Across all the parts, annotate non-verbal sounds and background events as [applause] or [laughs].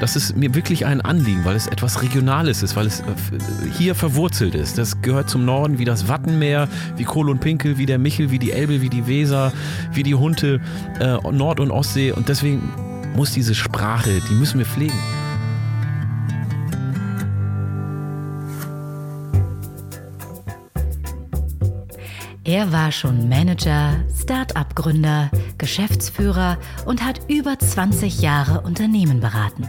Das ist mir wirklich ein Anliegen, weil es etwas Regionales ist, weil es äh, hier verwurzelt ist. Das gehört zum Norden wie das Wattenmeer, wie Kohl und Pinkel, wie der Michel, wie die Elbe, wie die Weser, wie die Hunte, äh, Nord- und Ostsee. Und deswegen muss diese Sprache, die müssen wir pflegen. Er war schon Manager, Start-up-Gründer, Geschäftsführer und hat über 20 Jahre Unternehmen beraten.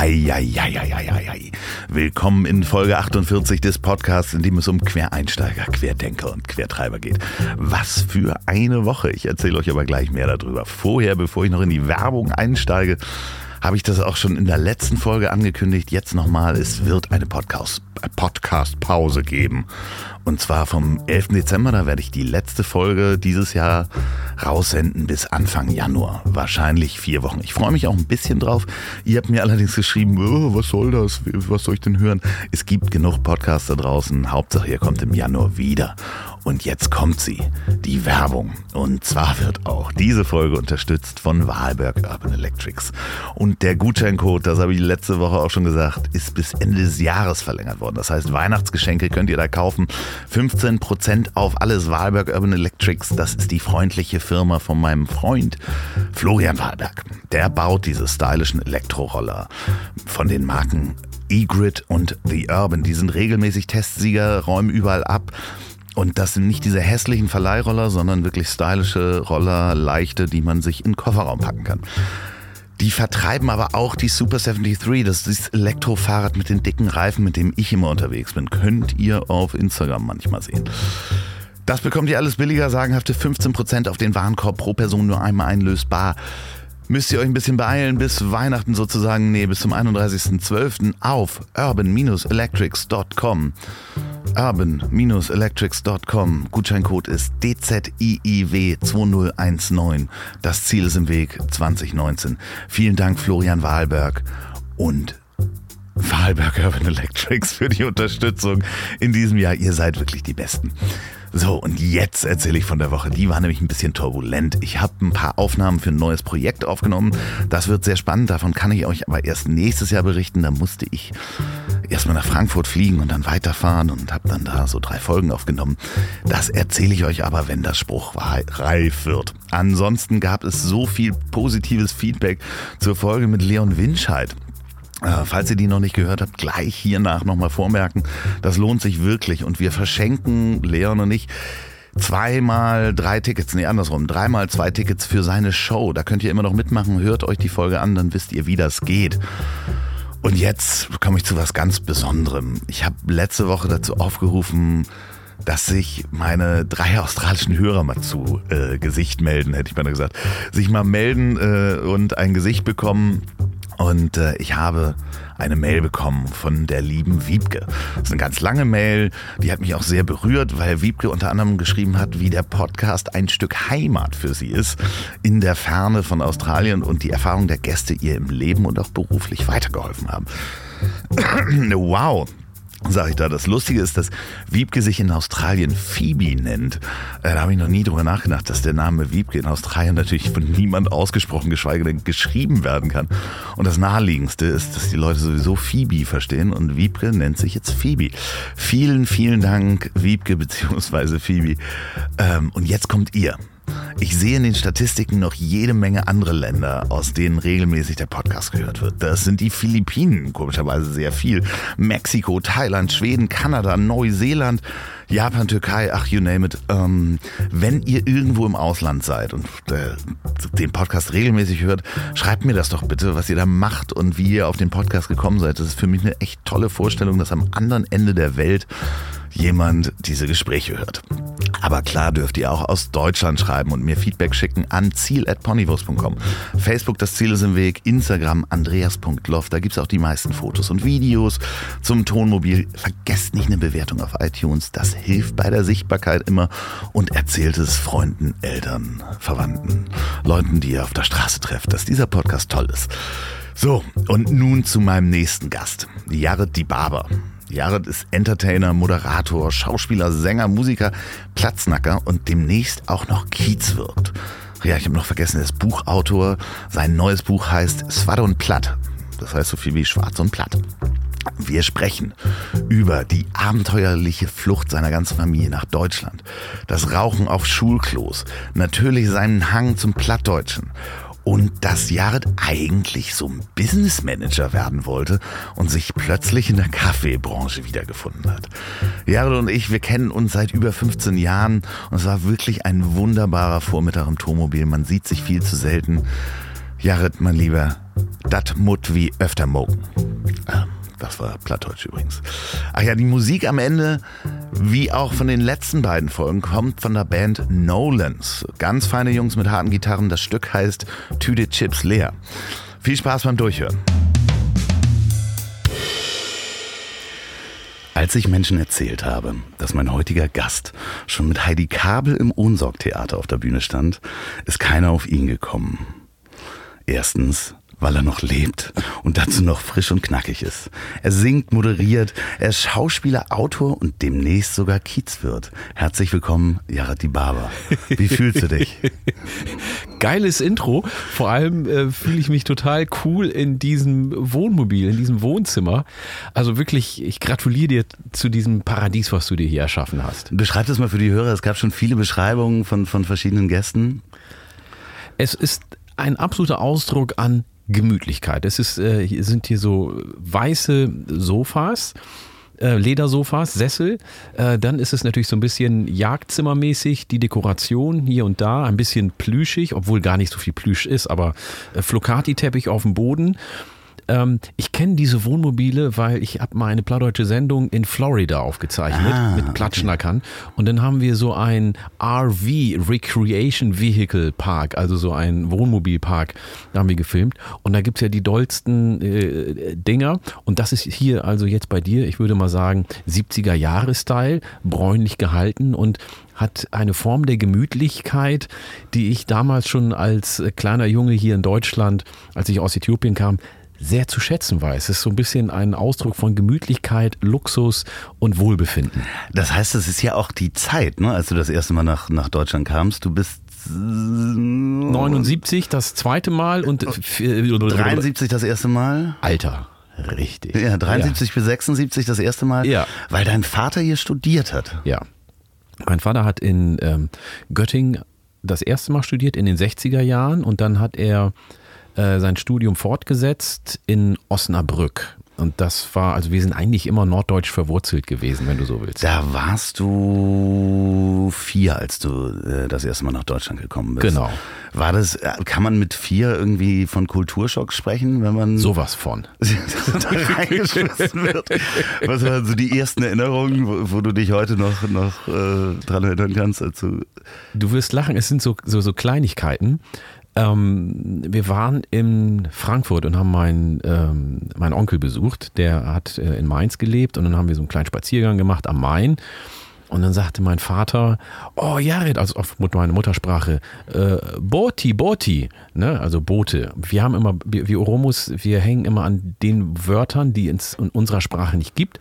Eieieiei. Willkommen in Folge 48 des Podcasts, in dem es um Quereinsteiger, Querdenker und Quertreiber geht. Was für eine Woche. Ich erzähle euch aber gleich mehr darüber. Vorher, bevor ich noch in die Werbung einsteige, habe ich das auch schon in der letzten Folge angekündigt. Jetzt nochmal, es wird eine Podcast, Podcast-Pause geben. Und zwar vom 11. Dezember, da werde ich die letzte Folge dieses Jahr raussenden bis Anfang Januar. Wahrscheinlich vier Wochen. Ich freue mich auch ein bisschen drauf. Ihr habt mir allerdings geschrieben, oh, was soll das? Was soll ich denn hören? Es gibt genug Podcasts da draußen. Hauptsache, ihr kommt im Januar wieder. Und jetzt kommt sie, die Werbung. Und zwar wird auch diese Folge unterstützt von Wahlberg Urban Electrics. Und der Gutscheincode, das habe ich letzte Woche auch schon gesagt, ist bis Ende des Jahres verlängert worden. Das heißt, Weihnachtsgeschenke könnt ihr da kaufen. 15% auf alles Wahlberg Urban Electrics. Das ist die freundliche Firma von meinem Freund Florian Wahlberg. Der baut diese stylischen Elektroroller von den Marken E-Grid und The Urban. Die sind regelmäßig Testsieger, räumen überall ab. Und das sind nicht diese hässlichen Verleihroller, sondern wirklich stylische Roller, leichte, die man sich in den Kofferraum packen kann. Die vertreiben aber auch die Super 73, das ist das Elektrofahrrad mit den dicken Reifen, mit dem ich immer unterwegs bin. Könnt ihr auf Instagram manchmal sehen. Das bekommt ihr alles billiger, sagenhafte 15% auf den Warenkorb pro Person nur einmal einlösbar. Müsst ihr euch ein bisschen beeilen bis Weihnachten sozusagen, nee, bis zum 31.12. auf urban-electrics.com urban-electrics.com. Gutscheincode ist DZIIW2019. Das Ziel ist im Weg 2019. Vielen Dank Florian Wahlberg und Wahlberg Urban Electrics für die Unterstützung in diesem Jahr. Ihr seid wirklich die Besten. So, und jetzt erzähle ich von der Woche. Die war nämlich ein bisschen turbulent. Ich habe ein paar Aufnahmen für ein neues Projekt aufgenommen. Das wird sehr spannend. Davon kann ich euch aber erst nächstes Jahr berichten. Da musste ich erstmal nach Frankfurt fliegen und dann weiterfahren und habe dann da so drei Folgen aufgenommen. Das erzähle ich euch aber, wenn das Spruch reif wird. Ansonsten gab es so viel positives Feedback zur Folge mit Leon Winscheid. Äh, falls ihr die noch nicht gehört habt, gleich hiernach nochmal vormerken. Das lohnt sich wirklich und wir verschenken Leon und ich zweimal drei Tickets, nee, andersrum, dreimal zwei Tickets für seine Show. Da könnt ihr immer noch mitmachen. Hört euch die Folge an, dann wisst ihr, wie das geht. Und jetzt komme ich zu was ganz Besonderem. Ich habe letzte Woche dazu aufgerufen, dass sich meine drei australischen Hörer mal zu äh, Gesicht melden, hätte ich mal gesagt. Sich mal melden äh, und ein Gesicht bekommen und äh, ich habe eine Mail bekommen von der lieben Wiebke. Das ist eine ganz lange Mail, die hat mich auch sehr berührt, weil Wiebke unter anderem geschrieben hat, wie der Podcast ein Stück Heimat für sie ist in der Ferne von Australien und die Erfahrung der Gäste ihr im Leben und auch beruflich weitergeholfen haben. [clears throat] wow, sag ich da. Das Lustige ist, dass Wiebke sich in Australien Phoebe nennt. Äh, da habe ich noch nie drüber nachgedacht, dass der Name Wiebke in Australien natürlich von niemand ausgesprochen, geschweige denn geschrieben werden kann. Und das Naheliegendste ist, dass die Leute sowieso Phoebe verstehen und Wiebke nennt sich jetzt Phoebe. Vielen, vielen Dank, Wiebke bzw. Phoebe. Ähm, und jetzt kommt ihr. Ich sehe in den Statistiken noch jede Menge andere Länder, aus denen regelmäßig der Podcast gehört wird. Das sind die Philippinen, komischerweise sehr viel. Mexiko, Thailand, Schweden, Kanada, Neuseeland, Japan, Türkei, ach, you name it. Ähm, wenn ihr irgendwo im Ausland seid und äh, den Podcast regelmäßig hört, schreibt mir das doch bitte, was ihr da macht und wie ihr auf den Podcast gekommen seid. Das ist für mich eine echt tolle Vorstellung, dass am anderen Ende der Welt jemand diese Gespräche hört. Aber klar dürft ihr auch aus Deutschland schreiben und mir Feedback schicken an ziel.ponywurst.com. Facebook, das Ziel ist im Weg, Instagram andreas.loff, da gibt's auch die meisten Fotos und Videos zum Tonmobil. Vergesst nicht eine Bewertung auf iTunes, das hilft bei der Sichtbarkeit immer und erzählt es Freunden, Eltern, Verwandten, Leuten, die ihr auf der Straße trefft, dass dieser Podcast toll ist. So, und nun zu meinem nächsten Gast, Jared Di Barber. Jared ist Entertainer, Moderator, Schauspieler, Sänger, Musiker, Platznacker und demnächst auch noch Kiezwirt. Ja, ich habe noch vergessen, er ist Buchautor. Sein neues Buch heißt Swad und Platt. Das heißt so viel wie Schwarz und Platt. Wir sprechen über die abenteuerliche Flucht seiner ganzen Familie nach Deutschland, das Rauchen auf Schulklos, natürlich seinen Hang zum Plattdeutschen und dass Jared eigentlich so ein Business Manager werden wollte und sich plötzlich in der Kaffeebranche wiedergefunden hat. Jared und ich, wir kennen uns seit über 15 Jahren und es war wirklich ein wunderbarer Vormittag im Turmobil. Man sieht sich viel zu selten. Jared, mein Lieber, dat mut wie öfter mogen. Ähm. Das war Plattdeutsch übrigens. Ach ja, die Musik am Ende, wie auch von den letzten beiden Folgen, kommt von der Band Nolans. Ganz feine Jungs mit harten Gitarren. Das Stück heißt Tüte Chips leer. Viel Spaß beim Durchhören. Als ich Menschen erzählt habe, dass mein heutiger Gast schon mit Heidi Kabel im Ohnsorg-Theater auf der Bühne stand, ist keiner auf ihn gekommen. Erstens, weil er noch lebt und dazu noch frisch und knackig ist. Er singt, moderiert, er ist Schauspieler, Autor und demnächst sogar Kiezwirt. Herzlich willkommen, Jared Baba. Wie fühlst du dich? [laughs] Geiles Intro. Vor allem äh, fühle ich mich total cool in diesem Wohnmobil, in diesem Wohnzimmer. Also wirklich, ich gratuliere dir zu diesem Paradies, was du dir hier erschaffen hast. Beschreib das mal für die Hörer. Es gab schon viele Beschreibungen von, von verschiedenen Gästen. Es ist ein absoluter Ausdruck an Gemütlichkeit. Es ist, äh, hier sind hier so weiße Sofas. Äh, Ledersofas, Sessel. Äh, dann ist es natürlich so ein bisschen Jagdzimmermäßig, die Dekoration hier und da, ein bisschen plüschig, obwohl gar nicht so viel Plüsch ist, aber äh, Flocati-Teppich auf dem Boden. Ähm, ich kenne diese Wohnmobile, weil ich habe mal eine plattdeutsche Sendung in Florida aufgezeichnet Ah, mit Plattschnackern. Und dann haben wir so ein RV, Recreation Vehicle Park, also so ein Wohnmobilpark, da haben wir gefilmt. Und da gibt's ja die dollsten äh, Dinger. Und das ist hier also jetzt bei dir, ich würde mal sagen, 70er Jahre Style, bräunlich gehalten und hat eine Form der Gemütlichkeit, die ich damals schon als äh, kleiner Junge hier in Deutschland, als ich aus Äthiopien kam, sehr zu schätzen weiß. Es ist so ein bisschen ein Ausdruck von Gemütlichkeit, Luxus und Wohlbefinden. Das heißt, es ist ja auch die Zeit, ne, als du das erste Mal nach, nach Deutschland kamst. Du bist 79 das zweite Mal und äh, 73 das erste Mal. Alter. Richtig. Ja, 73 bis 76 das erste Mal. Ja. Weil dein Vater hier studiert hat. Ja. Mein Vater hat in ähm, Göttingen das erste Mal studiert in den 60er Jahren und dann hat er äh, sein Studium fortgesetzt in Osnabrück. Und das war, also wir sind eigentlich immer norddeutsch verwurzelt gewesen, wenn du so willst. Da warst du vier, als du äh, das erste Mal nach Deutschland gekommen bist. Genau. War das, äh, kann man mit vier irgendwie von Kulturschock sprechen, wenn man Sowas von. [laughs] da reingeschmissen wird? Was waren so die ersten Erinnerungen, wo, wo du dich heute noch, noch äh, dran erinnern kannst? Als du Du wirst lachen, es sind so, so, so Kleinigkeiten. Ähm, wir waren in Frankfurt und haben meinen, ähm, meinen Onkel besucht. Der hat äh, in Mainz gelebt und dann haben wir so einen kleinen Spaziergang gemacht am Main. Und dann sagte mein Vater, oh Jared, also auf meine Muttersprache, äh, Boti, Boti, ne, also Boote. Wir haben immer, wir, wir Oromos, wir hängen immer an den Wörtern, die es in unserer Sprache nicht gibt,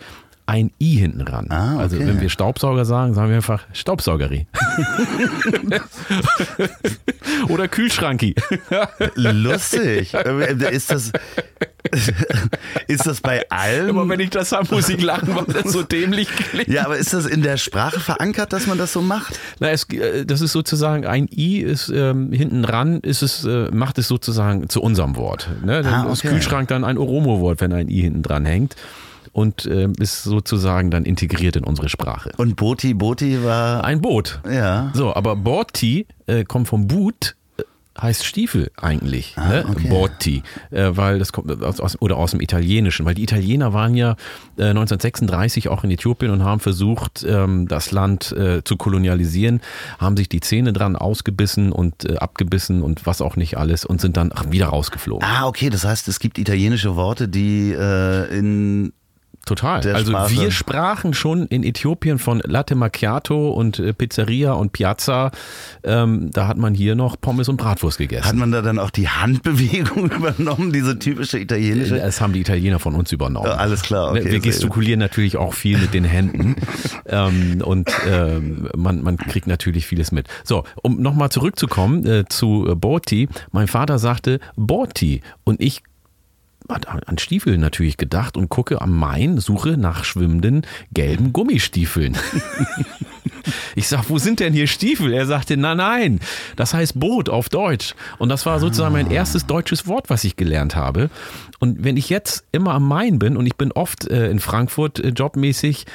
ein I hinten ran. Ah, okay. Also wenn wir Staubsauger sagen, sagen wir einfach Staubsaugerie. [laughs] Oder Kühlschranki. lustig. Ist das ist das bei allen? Immer wenn ich das habe, muss ich lachen, weil das so dämlich klingt. Ja, aber ist das in der Sprache verankert, dass man das so macht? Na, es, äh, das ist sozusagen ein I ist ähm, hinten ran, ist es, äh, macht es sozusagen zu unserem Wort. Ne? Dann Ah, ist okay. Kühlschrank dann ein Oromo-Wort, wenn ein I hinten dran hängt. Und ähm, ist sozusagen dann integriert in unsere Sprache. Und Boti Boti war Ein Boot. ja. So, aber Borti äh, kommt vom Boot, äh, heißt Stiefel eigentlich, Ah, ne? okay. Botti, äh, weil das kommt aus, aus, oder aus dem Italienischen, weil die Italiener waren ja äh, 1936 auch in Äthiopien und haben versucht, ähm, das Land äh, zu kolonialisieren, haben sich die Zähne dran ausgebissen und äh, abgebissen und was auch nicht alles und sind dann wieder rausgeflogen. Ah, okay, das heißt, es gibt italienische Worte, die äh, in Total. der Also Sprache. wir sprachen schon in Äthiopien von Latte Macchiato und äh, Pizzeria und Piazza. Ähm, da hat man hier noch Pommes und Bratwurst gegessen. hat man da dann auch die Handbewegung [laughs] übernommen, diese typische italienische? Das haben die Italiener von uns übernommen. Ja, alles klar, okay, wir gestikulieren natürlich auch viel mit den Händen [laughs] ähm, und ähm, man, man kriegt natürlich vieles mit. So, um nochmal zurückzukommen äh, zu äh, Borti. Mein Vater sagte Borti und ich an Stiefel natürlich gedacht und gucke am Main, suche nach schwimmenden gelben Gummistiefeln. [laughs] Ich sag, wo sind denn hier Stiefel? Er sagte, na nein, das heißt Boot auf Deutsch. Und das war sozusagen mein erstes deutsches Wort, was ich gelernt habe. Und wenn ich jetzt immer am Main bin und ich bin oft äh, in Frankfurt äh, jobmäßig,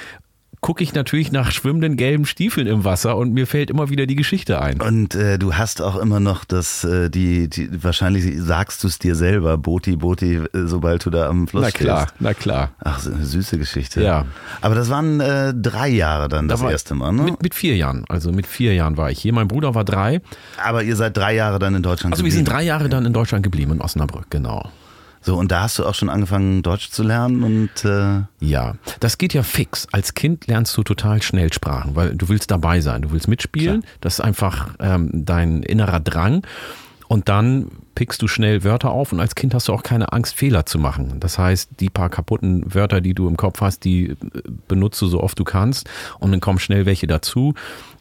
gucke ich natürlich nach schwimmenden gelben Stiefeln im Wasser und mir fällt immer wieder die Geschichte ein. Und äh, du hast auch immer noch das, äh, die, die, wahrscheinlich sagst du es dir selber, Boti, Boti, äh, sobald du da am Fluss Na klar, stehst. na klar. Ach, so eine süße Geschichte. Ja. Aber das waren äh, drei Jahre dann das war- erste Mal, ne? Mit, mit vier Jahren, also mit vier Jahren war ich hier. Mein Bruder war drei. Aber ihr seid drei Jahre dann in Deutschland Also wir sind geblieben. drei Jahre dann in Deutschland geblieben, in Osnabrück, genau. So, und da hast du auch schon angefangen, Deutsch zu lernen und äh, Ja, das geht ja fix. Als Kind lernst du total schnell Sprachen, weil du willst dabei sein, du willst mitspielen. Das ist einfach ähm, dein innerer Drang. Und dann pickst du schnell Wörter auf und als Kind hast du auch keine Angst, Fehler zu machen. Das heißt, die paar kaputten Wörter, die du im Kopf hast, die äh, benutzt du so oft du kannst und dann kommen schnell welche dazu.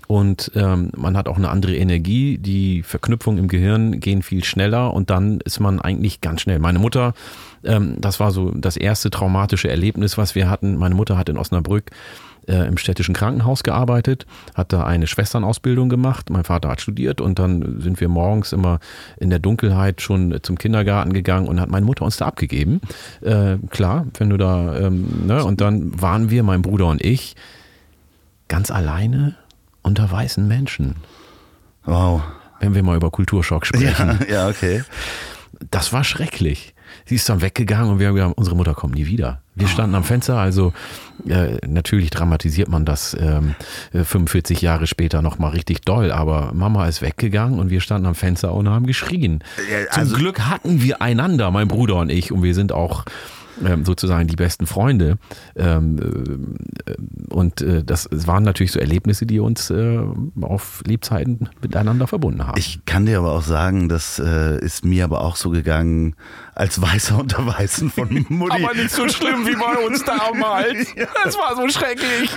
Und ähm, man hat auch eine andere Energie, die Verknüpfungen im Gehirn gehen viel schneller und dann ist man eigentlich ganz schnell. Meine Mutter, ähm, das war so das erste traumatische Erlebnis, was wir hatten. Meine Mutter hat in Osnabrück äh, im städtischen Krankenhaus gearbeitet, hat da eine Schwesternausbildung gemacht. Mein Vater hat studiert und dann sind wir morgens immer in der Dunkelheit schon zum Kindergarten gegangen und hat meine Mutter uns da abgegeben. Äh, klar, wenn du da, ähm, ne? und dann waren wir, mein Bruder und ich, ganz alleine unter weißen Menschen, wow. wenn wir mal über Kulturschock sprechen. Ja, ja, okay. Das war schrecklich. Sie ist dann weggegangen und wir haben gesagt, unsere Mutter kommt nie wieder. Wir standen am Fenster, also äh, natürlich dramatisiert man das ähm, äh, 45 Jahre später nochmal richtig doll, aber Mama ist weggegangen und wir standen am Fenster und haben geschrien. Ja, Zum also- Glück hatten wir einander, mein Bruder und ich, und wir sind auch ähm, sozusagen die besten Freunde. Ähm, äh, und äh, das waren natürlich so Erlebnisse, die uns äh, auf Lebzeiten miteinander verbunden haben. Ich kann dir aber auch sagen, das äh, ist mir aber auch so gegangen, als Weißer unter Weißen von [laughs] Mutti. nicht so schlimm wie bei uns damals. [laughs] Das war so schrecklich.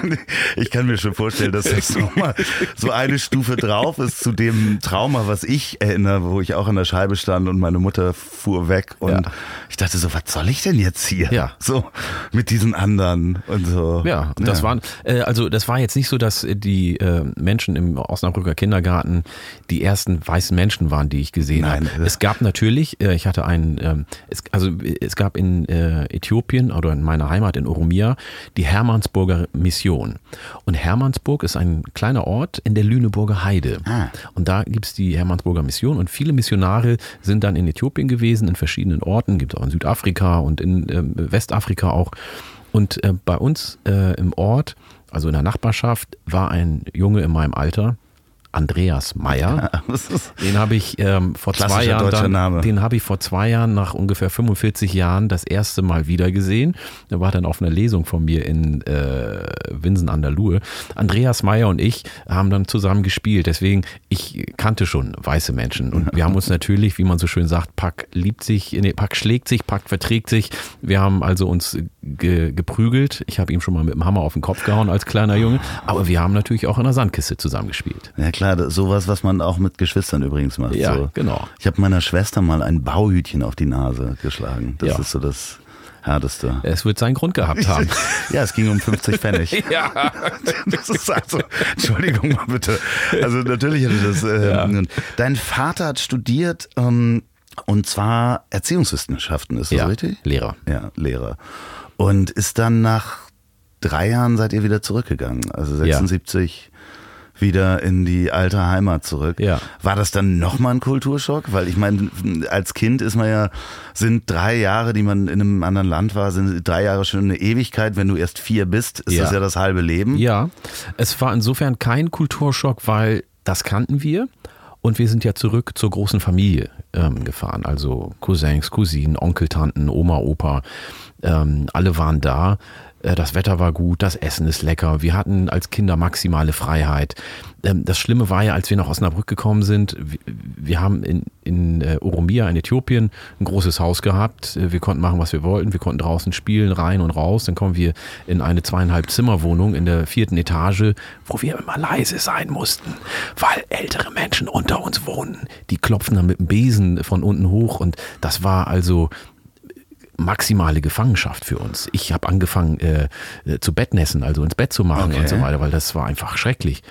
Ich kann mir schon vorstellen, dass das nochmal so eine Stufe drauf ist zu dem Trauma, was ich erinnere, wo ich auch an der Scheibe stand und meine Mutter fuhr weg und Ja. ich dachte so, was soll ich denn jetzt hier? Ja. So mit diesen anderen und so. Ja, und das Ja. waren, äh, also das war jetzt nicht so, dass die äh, Menschen im Osnabrücker Kindergarten die ersten weißen Menschen waren, die ich gesehen Nein. habe. Es gab natürlich, äh, ich hatte einen, ähm, es, also es gab in äh, Äthiopien oder in meiner Heimat in Oromia die Hermannsburger Mission. Und Hermannsburg ist ein kleiner Ort in der Lüneburger Heide. Ah. Und da gibt's die Hermannsburger Mission und viele Missionare sind dann in Äthiopien gewesen, in verschiedenen Orten, gibt es auch in Südafrika und in ähm, Westafrika auch. Und äh, bei uns äh, im Ort, also in der Nachbarschaft, war ein Junge in meinem Alter, Andreas Meyer. [laughs] Den habe ich ähm, vor zwei Jahren, dann, den habe ich vor zwei Jahren nach ungefähr 45 Jahren das erste Mal wieder gesehen. Er war dann auf einer Lesung von mir in äh, Winsen an der Luhe. Andreas Meyer und ich haben dann zusammen gespielt. Deswegen ich kannte schon weiße Menschen und wir haben uns natürlich, wie man so schön sagt, Pack liebt sich, nee, Pack schlägt sich, Pack verträgt sich. Wir haben also uns ge geprügelt. Ich habe ihm schon mal mit dem Hammer auf den Kopf gehauen als kleiner Junge. Aber wir haben natürlich auch in der Sandkiste zusammengespielt. Ja klar, das- sowas, was man auch mit Geschwistern übrigens macht. Ja, so. genau. Ich habe meiner Schwester mal ein Bauhütchen auf die Nase geschlagen. Das Ja. ist so das Härteste. Es wird seinen Grund gehabt [laughs] haben. Ja, es ging um 50 Pfennig. [laughs] ja. Das ist also, Entschuldigung mal bitte. Also natürlich hatte das. Ähm, Dein Vater hat studiert ähm, und zwar Erziehungswissenschaften, ist das Ja, richtig? Lehrer. Ja, Lehrer. Und ist dann nach drei Jahren seid ihr wieder zurückgegangen. Also 76 wieder in die alte Heimat zurück. Ja. War das dann nochmal ein Kulturschock? Weil ich meine, als Kind ist man ja, sind drei Jahre, die man in einem anderen Land war, sind drei Jahre schon eine Ewigkeit. Wenn du erst vier bist, ist Ja. das ja das halbe Leben. Ja, es war insofern kein Kulturschock, weil das kannten wir. Und wir sind ja zurück zur großen Familie ähm, gefahren. Also Cousins, Cousinen, Onkel, Tanten, Oma, Opa. Ähm, alle waren da. Äh, Das Wetter war gut, das Essen ist lecker. Wir hatten als Kinder maximale Freiheit. Ähm, Das Schlimme war ja, als wir nach Osnabrück gekommen sind, wir- haben in, in äh, Oromia in Äthiopien ein großes Haus gehabt. Äh, Wir konnten machen, was wir wollten. Wir konnten draußen spielen, rein und raus. Dann kommen wir in eine zweieinhalb Zimmerwohnung in der vierten Etage, wo wir immer leise sein mussten, weil ältere Menschen unter uns wohnen. Die klopfen dann mit dem Besen von unten hoch und das war also maximale Gefangenschaft für uns. Ich habe angefangen äh, äh, zu Bettnässen, also ins Bett zu machen Okay. und so weiter, weil das war einfach schrecklich.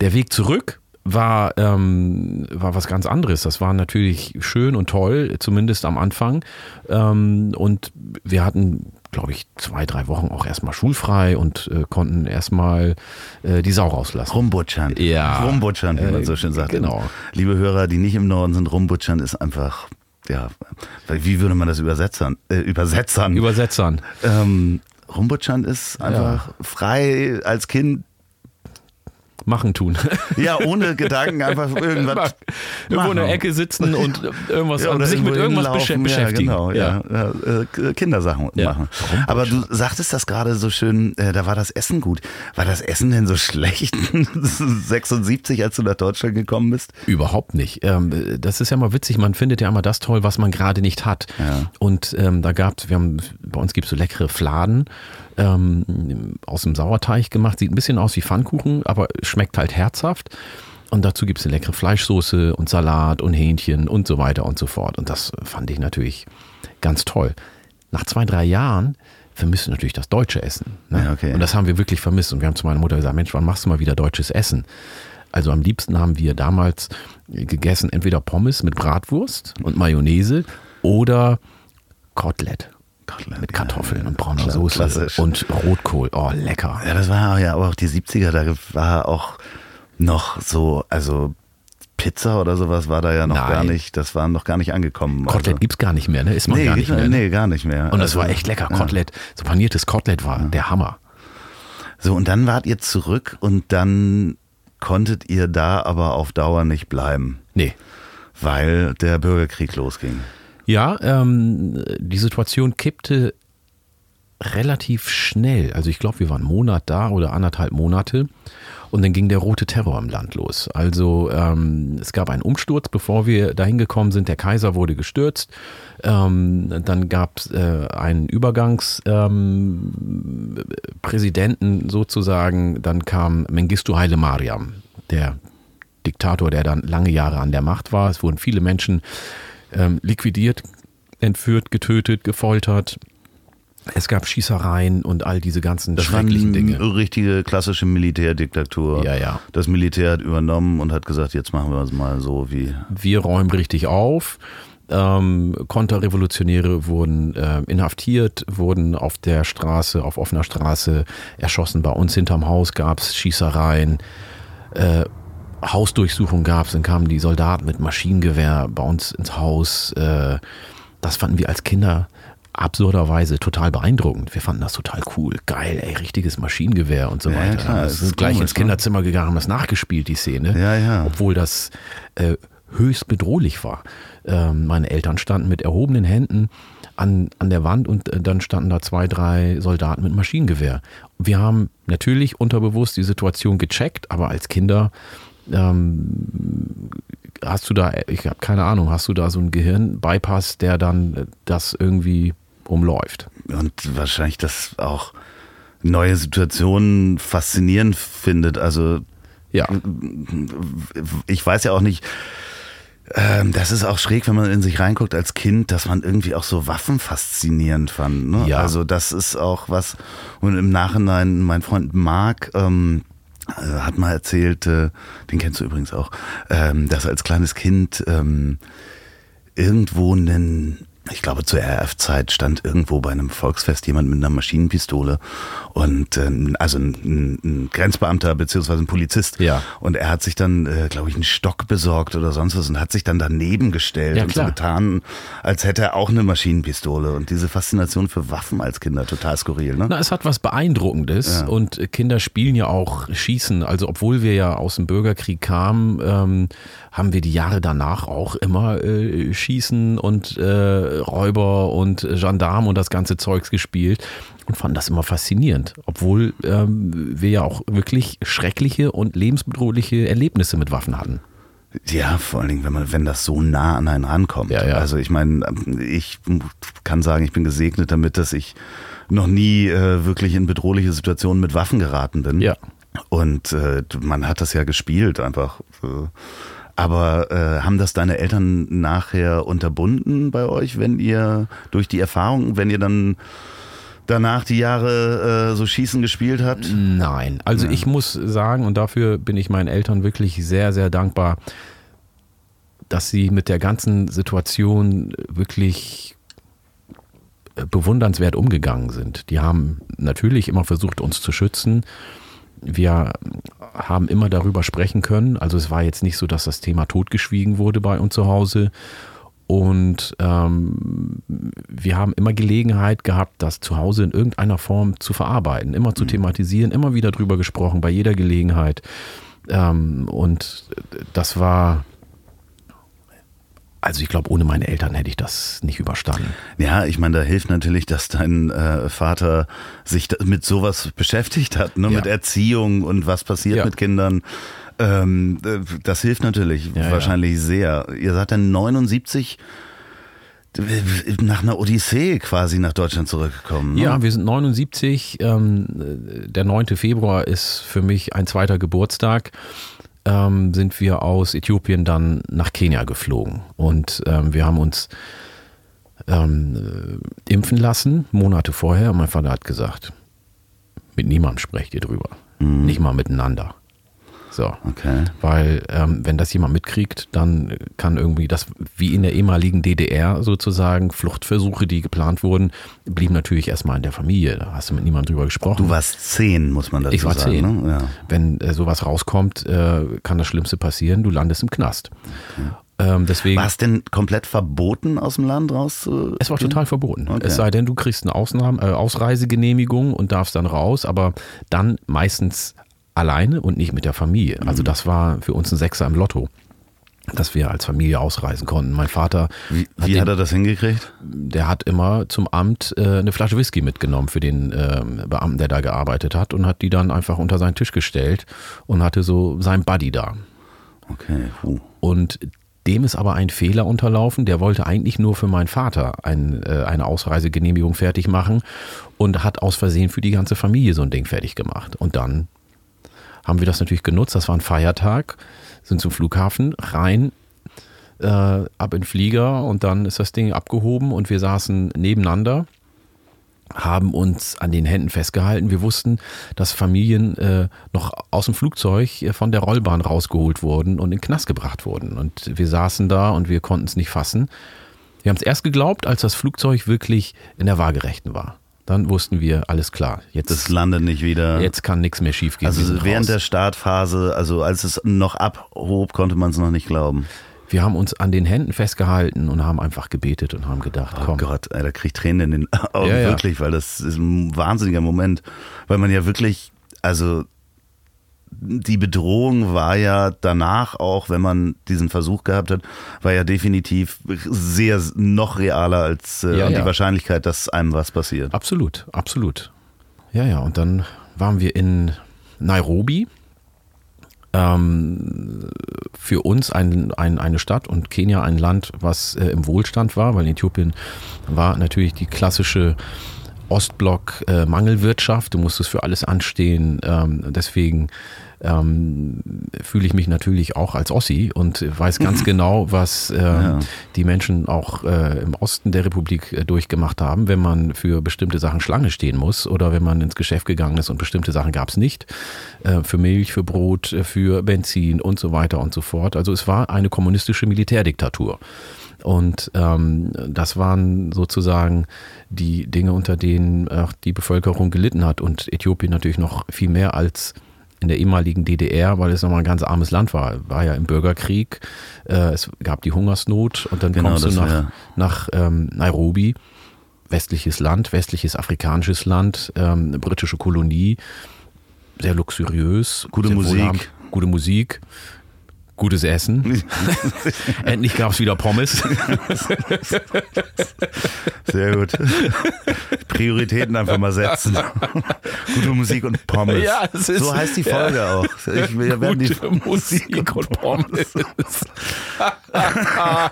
Der Weg zurück war, ähm, war was ganz anderes. Das war natürlich schön und toll, zumindest am Anfang. Ähm, und wir hatten, glaube ich, zwei, drei Wochen auch erstmal schulfrei und äh, konnten erstmal äh, die Sau rauslassen. Rumbutschern. Ja. Rumbutschern, wie man Äh, so schön sagt. genau. Liebe Hörer, die nicht im Norden sind, Rumbutschern ist einfach, ja, wie würde man das übersetzen? Äh, übersetzern. Übersetzern. ähm, Rumbutschern ist einfach frei als Kind, Machen tun. [laughs] ja, ohne Gedanken einfach [laughs] irgendwas. Irgendwo in der. Ecke sitzen [laughs] und irgendwas Ja, oder sich mit irgendwas beschä- hinlaufen. beschäftigen. Ja, genau, ja. ja. äh, Kindersachen Ja. machen. Aber du sagtest das gerade so schön, äh, da war das Essen gut. War das Essen denn so schlecht 76, als du nach Deutschland gekommen bist? Überhaupt nicht. Ähm, das ist ja mal witzig, man findet ja immer das toll, was man gerade nicht hat. Und ähm, da gab's, wir haben, bei uns gibt's so leckere Fladen ähm, aus dem Sauerteig gemacht, sieht ein bisschen aus wie Pfannkuchen, aber schmeckt halt herzhaft. Und dazu gibt's eine leckere Fleischsoße und Salat und Hähnchen und so weiter und so fort. Und das fand ich natürlich ganz toll. Nach zwei, drei Jahren vermisst du natürlich das deutsche Essen. Ne? Ja, okay. Und das haben wir wirklich vermisst. Und wir haben zu meiner Mutter gesagt, Mensch, wann machst du mal wieder deutsches Essen? Also am liebsten haben wir damals gegessen entweder Pommes mit Bratwurst und Mayonnaise oder Kotelett. Kotelett, mit ja, Kartoffeln ja. und brauner Soße klassisch. und Rotkohl. Oh, lecker. Ja, das war ja aber auch die 70er, da war auch noch so, also Pizza oder sowas war da ja noch Nein. gar nicht, das war noch gar nicht angekommen. Kotelett also. gibt's gar nicht mehr, ne? Ist man nee, gar nicht mehr. ne? nee, gar nicht mehr. Und das Also, war echt lecker. ja. Kotelett, so paniertes Kotelett war der Hammer. So, und dann wart ihr zurück und dann konntet ihr da aber auf Dauer nicht bleiben, Nee. weil der Bürgerkrieg losging. Ja, ähm, die Situation kippte relativ schnell. Also ich glaube, wir waren einen Monat da oder anderthalb Monate und dann ging der rote Terror im Land los. Also ähm, es gab einen Umsturz, bevor wir dahin gekommen sind. Der Kaiser wurde gestürzt. Ähm, dann gab es äh, einen Übergangspräsidenten ähm, sozusagen. Dann kam Mengistu Haile Mariam, der Diktator, der dann lange Jahre an der Macht war. Es wurden viele Menschen ähm, liquidiert, entführt, getötet, gefoltert. Es gab Schießereien und all diese ganzen Das schrecklichen Dinge. richtige klassische Militärdiktatur. Ja, ja. Das Militär hat übernommen und hat gesagt, jetzt machen wir es mal so wie. Wir räumen richtig auf. Ähm, Konterrevolutionäre wurden äh, inhaftiert, wurden auf der Straße, auf offener Straße erschossen. Bei uns hinterm Haus gab es Schießereien. Äh, Hausdurchsuchung gab es, dann kamen die Soldaten mit Maschinengewehr bei uns ins Haus. Äh, das fanden wir als Kinder absurderweise total beeindruckend. Wir fanden das total cool. Geil, ey, richtiges Maschinengewehr und so Ja, weiter. klar, Wir es sind ist gleich komisch, ins ne? Kinderzimmer gegangen, haben das nachgespielt, die Szene. Ja, ja. Obwohl das äh, höchst bedrohlich war. Ähm, meine Eltern standen mit erhobenen Händen an, an der Wand und äh, dann standen da zwei, drei Soldaten mit Maschinengewehr. Wir haben natürlich unterbewusst die Situation gecheckt, aber als Kinder ähm, hast du da, ich habe keine Ahnung, hast du da so einen Gehirnbypass, der dann äh, das irgendwie umläuft? Und wahrscheinlich das auch neue Situationen faszinierend findet. Also Ja, ich weiß ja auch nicht, ähm, das ist auch schräg, wenn man in sich reinguckt als Kind, dass man irgendwie auch so Waffen faszinierend fand. Ne? Ja. Also das ist auch was, und im Nachhinein, mein Freund Marc ähm, äh, hat mal erzählt, äh, den kennst du übrigens auch, ähm, dass er als kleines Kind ähm, irgendwo einen ich glaube, zur RF-Zeit stand irgendwo bei einem Volksfest jemand mit einer Maschinenpistole und äh, also ein, ein Grenzbeamter beziehungsweise ein Polizist. Ja. Und er hat sich dann, äh, glaube ich, einen Stock besorgt oder sonst was und hat sich dann daneben gestellt Ja, und so getan, als hätte er auch eine Maschinenpistole. Und diese Faszination für Waffen als Kinder, total skurril, ne? Na, es hat was Beeindruckendes Ja. und Kinder spielen ja auch Schießen. Also obwohl wir ja aus dem Bürgerkrieg kamen, ähm, haben wir die Jahre danach auch immer äh, Schießen und äh, Räuber und Gendarmen und das ganze Zeugs gespielt und fanden das immer faszinierend. Obwohl ähm, wir ja auch wirklich schreckliche und lebensbedrohliche Erlebnisse mit Waffen hatten. Ja, vor allen Dingen, wenn man, wenn das so nah an einen rankommt. Ja, ja. Also ich meine, ich kann sagen, ich bin gesegnet damit, dass ich noch nie äh, wirklich in bedrohliche Situationen mit Waffen geraten bin. Ja. Und äh, man hat das ja gespielt einfach. Äh, Aber äh, haben das deine Eltern nachher unterbunden bei euch, wenn ihr durch die Erfahrung, wenn ihr dann danach die Jahre äh, so Schießen gespielt habt? Nein, also ich muss sagen, und dafür bin ich meinen Eltern wirklich sehr, sehr dankbar, dass sie mit der ganzen Situation wirklich äh, bewundernswert umgegangen sind. Die haben natürlich immer versucht, uns zu schützen. Wir haben immer darüber sprechen können. Also es war jetzt nicht so, dass das Thema totgeschwiegen wurde bei uns zu Hause. Und ähm, wir haben immer Gelegenheit gehabt, das zu Hause in irgendeiner Form zu verarbeiten, immer zu thematisieren, immer wieder drüber gesprochen, bei jeder Gelegenheit. Ähm, und das war, also ich glaube, ohne meine Eltern hätte ich das nicht überstanden. Ja, ich meine, da hilft natürlich, dass dein äh, Vater sich mit sowas beschäftigt hat, ne? Ja. mit Erziehung und was passiert Ja. mit Kindern. Ähm, äh, das hilft natürlich Ja, wahrscheinlich sehr. Ihr seid dann 79 äh, nach einer Odyssee quasi nach Deutschland zurückgekommen. Ne? Ja, wir sind 79. Ähm, der 9. Februar ist für mich ein zweiter Geburtstag. Ähm, sind wir aus Äthiopien dann nach Kenia geflogen. Und ähm, wir haben uns ähm, äh, impfen lassen, Monate vorher. Und mein Vater hat gesagt, mit niemandem sprecht ihr drüber. Nicht mal miteinander. So. Okay. Weil ähm, wenn das jemand mitkriegt, dann kann irgendwie das, wie in der ehemaligen DDR sozusagen, Fluchtversuche, die geplant wurden, blieben natürlich erstmal in der Familie. Da hast du mit niemandem drüber gesprochen. Du warst zehn, muss man dazu ich war sagen. zehn. Ne? Ja. Wenn äh, sowas rauskommt, äh, kann das Schlimmste passieren, du landest im Knast. Ähm, deswegen, War es denn komplett verboten, aus dem Land raus es war total verboten. Okay. Es sei denn, du kriegst eine Ausnahme, äh, Ausreisegenehmigung und darfst dann raus, aber dann meistens alleine und nicht mit der Familie. Also Mhm. das war für uns ein Sechser im Lotto, dass wir als Familie ausreisen konnten. Mein Vater, Wie, hat wie den- hat er das hingekriegt? der hat immer zum Amt äh, eine Flasche Whisky mitgenommen für den ähm, Beamten, der da gearbeitet hat und hat die dann einfach unter seinen Tisch gestellt und hatte so seinen Buddy da. Okay, puh. Und dem ist aber ein Fehler unterlaufen. Der wollte eigentlich nur für meinen Vater ein, äh, eine Ausreisegenehmigung fertig machen und hat aus Versehen für die ganze Familie so ein Ding fertig gemacht. Und dann haben wir das natürlich genutzt. Das war ein Feiertag, sind zum Flughafen rein, äh, ab in den Flieger und dann ist das Ding abgehoben und wir saßen nebeneinander haben uns an den Händen festgehalten. Wir wussten, dass Familien äh, noch aus dem Flugzeug äh, von der Rollbahn rausgeholt wurden und in den Knast gebracht wurden. Und wir saßen da und wir konnten es nicht fassen. Wir haben es erst geglaubt, als das Flugzeug wirklich in der Waagerechten war. Dann wussten wir, alles klar, jetzt, Das landet nicht wieder. jetzt kann nichts mehr schief gehen. Also während raus. der Startphase, also als es noch abhob, konnte man es noch nicht glauben. wir haben uns an den Händen festgehalten und haben einfach gebetet und haben gedacht, Oh komm, Gott, ey, da krieg ich Tränen in den Augen, Ja, ja. wirklich, weil das ist ein wahnsinniger Moment. Weil man ja wirklich, also die Bedrohung war ja danach auch, wenn man diesen Versuch gehabt hat, war ja definitiv sehr noch realer als äh, Ja, ja. die Wahrscheinlichkeit, dass einem was passiert. Absolut, absolut. Ja, ja, und dann waren wir in Nairobi. Ähm, für uns ein, ein, eine Stadt und Kenia ein Land, was äh, im Wohlstand war, weil Äthiopien war natürlich die klassische Ostblock äh. Du musstest für alles anstehen. Ähm, deswegen ähm, fühle ich mich natürlich auch als Ossi und weiß ganz [laughs] genau, was äh, ja. die Menschen auch äh, im Osten der Republik äh, durchgemacht haben, wenn man für bestimmte Sachen Schlange stehen muss oder wenn man ins Geschäft gegangen ist und bestimmte Sachen gab es nicht. Äh, für Milch, für Brot, äh, für Benzin und so weiter und so fort. Also es war eine kommunistische Militärdiktatur. Und ähm, das waren sozusagen die Dinge, unter denen auch die Bevölkerung gelitten hat. Und Äthiopien natürlich noch viel mehr als in der ehemaligen DDR, weil es nochmal ein ganz armes Land war. War ja im Bürgerkrieg, äh, es gab die Hungersnot und dann genau, kommst du nach, ja. nach ähm, Nairobi, westliches Land, westliches afrikanisches Land, ähm, britische Kolonie, sehr luxuriös, gute Musik, gute Musik, Gutes Essen. [laughs] Endlich gab es wieder Pommes. Sehr gut. Prioritäten einfach mal setzen. Gute Musik und Pommes. Ja, ist, so heißt die Folge ja. auch. Ich, wir werden die Musik und Pommes. ja.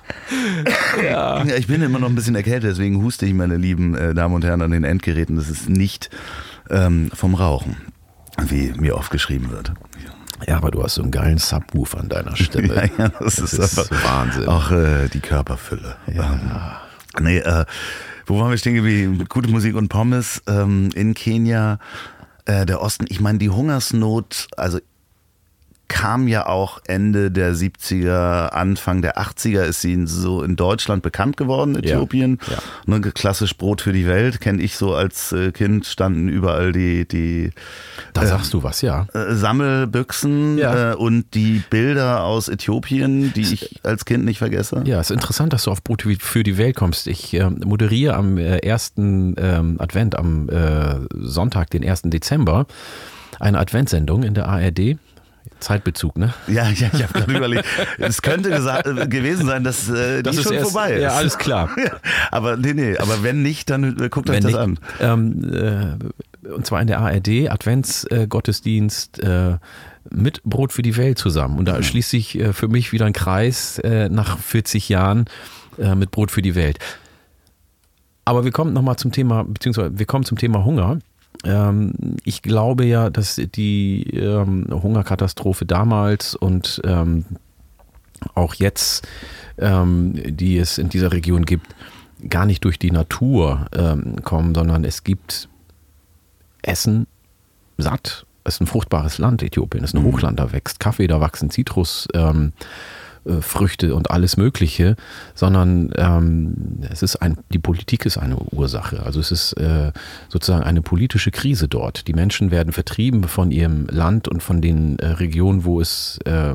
[laughs] ja. Ich bin immer noch ein bisschen erkältet, deswegen huste ich, meine lieben äh, Damen und Herren, an den Endgeräten. Das ist nicht ähm, vom Rauchen, wie mir oft geschrieben wird. Ja, aber du hast so einen geilen Subwoof an deiner [laughs] Stimme. ja, ja, das, das ist, ist Wahnsinn. Auch äh, die Körperfülle. Ja. Ähm, nee, äh, wo waren wir stehen geblieben? Gute Musik und Pommes ähm, in Kenia. Äh, der Osten, ich meine, die Hungersnot, also kam ja auch Ende der 70er, Anfang der 80er ist sie so in Deutschland bekannt geworden, Äthiopien. Ja, ja. Ne, klassisch Brot für die Welt, kenne ich so als äh, Kind, standen überall die, die Da äh, sagst du was, ja. Äh, Sammelbüchsen ja. äh, und die Bilder aus Äthiopien, die ich als Kind nicht vergesse. Ja, es ist interessant, dass du auf Brot für die Welt kommst. Ich äh, moderiere am äh, ersten ähm, Advent, am Sonntag, den 1. Dezember, eine Adventsendung in der ARD Zeitbezug, ne? Ja, ja ich habe gerade überlegt. Es könnte äh, gewesen sein, dass äh, das die schon erst, vorbei ist. Ja, alles klar. [laughs] aber nee, nee, aber wenn nicht, dann äh, guckt wenn euch das nicht, an. Ähm, äh, und zwar in der ARD, Adventsgottesdienst äh, mit Brot für die Welt zusammen. Und da mhm. schließt sich äh, für mich wieder ein Kreis nach 40 Jahren mit Brot für die Welt. Aber wir kommen nochmal zum Thema, beziehungsweise wir kommen zum Thema Hunger. Ähm, ich glaube ja, dass die ähm, Hungerkatastrophe damals und ähm, auch jetzt, die es in dieser Region gibt, gar nicht durch die Natur kommen, sondern es gibt Essen satt. Es ist ein fruchtbares Land, Äthiopien ist ein mhm. Hochland, da wächst Kaffee, da wachsen Zitrus. Äh, Früchte und alles Mögliche, sondern ähm, es ist ein, die Politik ist eine Ursache. Also es ist äh, sozusagen eine politische Krise dort. Die Menschen werden vertrieben von ihrem Land und von den äh, Regionen, wo es äh,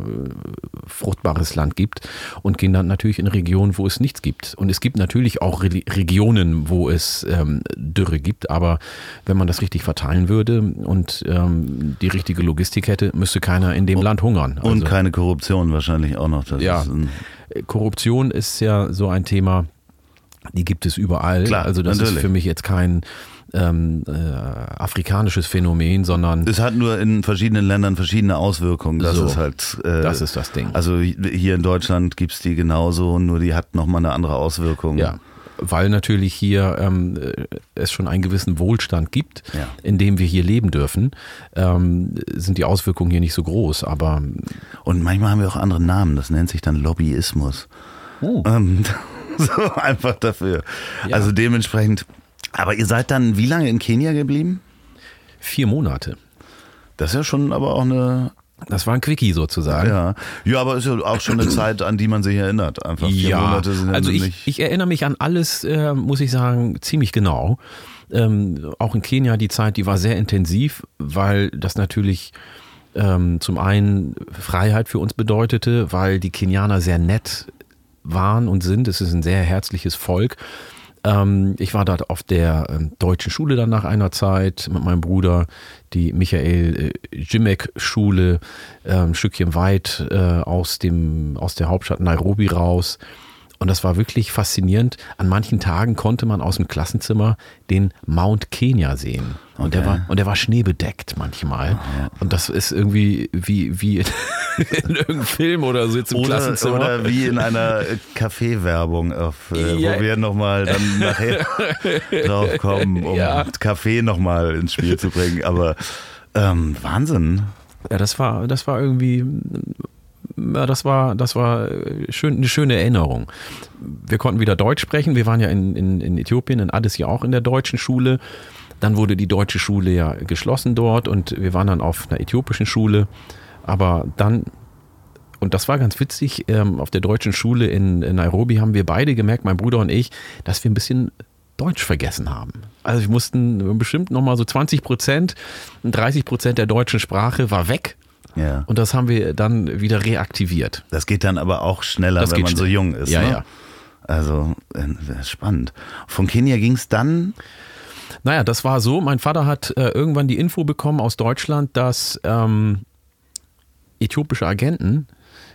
fruchtbares Land gibt und gehen dann natürlich in Regionen, wo es nichts gibt. Und es gibt natürlich auch Re Regionen, wo es ähm, Dürre gibt, aber wenn man das richtig verteilen würde und ähm, die richtige Logistik hätte, müsste keiner in dem und, Land hungern. Also, und keine Korruption wahrscheinlich auch noch. Das ja, Korruption ist ja so ein Thema, die gibt es überall. Klar, also das natürlich. ist für mich jetzt kein ähm, äh, afrikanisches Phänomen, sondern es hat nur in verschiedenen Ländern verschiedene Auswirkungen. Das so, ist halt. Äh, das ist das Ding. Also hier in Deutschland gibt es die genauso, nur die hat nochmal eine andere Auswirkung. Ja weil natürlich hier ähm, es schon einen gewissen Wohlstand gibt, ja. in dem wir hier leben dürfen, ähm, sind die Auswirkungen hier nicht so groß. Aber und manchmal haben wir auch andere Namen. Das nennt sich dann Lobbyismus. Oh. Ähm, [laughs] so einfach dafür. Ja. Also dementsprechend. Aber ihr seid dann wie lange in Kenia geblieben? Vier Monate. Das ist ja schon aber auch eine das war ein Quickie sozusagen. Ja, ja aber ist ja auch schon eine [clears throat] Zeit, an die man sich erinnert. Einfach vier ja, Monate sind also ich, ich erinnere mich an alles, äh, muss ich sagen, ziemlich genau. Ähm, auch in Kenia die Zeit, die war sehr intensiv, weil das natürlich ähm, zum einen Freiheit für uns bedeutete, weil die Kenianer sehr nett waren und sind. Es ist ein sehr herzliches Volk. Ähm, ich war dort auf der ähm, deutschen Schule dann nach einer Zeit mit meinem Bruder, die Michael äh, Jimek Schule, äh, ein Stückchen weit äh, aus, dem, aus der Hauptstadt Nairobi raus. Und das war wirklich faszinierend. An manchen Tagen konnte man aus dem Klassenzimmer den Mount Kenya sehen. Und, okay. der, war, und der war schneebedeckt manchmal. Aha. Und das ist irgendwie wie, wie [laughs] in irgendeinem Film oder so jetzt im oder, Klassenzimmer. Oder wie in einer Kaffeewerbung, auf, äh, ja. wo wir nochmal dann [laughs] nachher drauf kommen, um ja. Kaffee nochmal ins Spiel zu bringen. Aber ähm, Wahnsinn. Ja, das war, das war irgendwie, das war, das war schön, eine schöne Erinnerung. Wir konnten wieder Deutsch sprechen. Wir waren ja in, in, in Äthiopien, in Addis ja auch in der deutschen Schule. Dann wurde die deutsche Schule ja geschlossen dort und wir waren dann auf einer äthiopischen Schule. Aber dann, und das war ganz witzig, ähm, auf der deutschen Schule in, in Nairobi haben wir beide gemerkt, mein Bruder und ich, dass wir ein bisschen Deutsch vergessen haben. Also wir mussten bestimmt nochmal so 20 Prozent, 30 Prozent der deutschen Sprache war weg. Ja. Und das haben wir dann wieder reaktiviert. Das geht dann aber auch schneller, Das wenn man so schnell. jung ist. Ja, ne? ja. Also äh, spannend. Von Kenia ging es dann. Naja, das war so. Mein Vater hat äh, irgendwann die Info bekommen aus Deutschland, dass ähm, äthiopische Agenten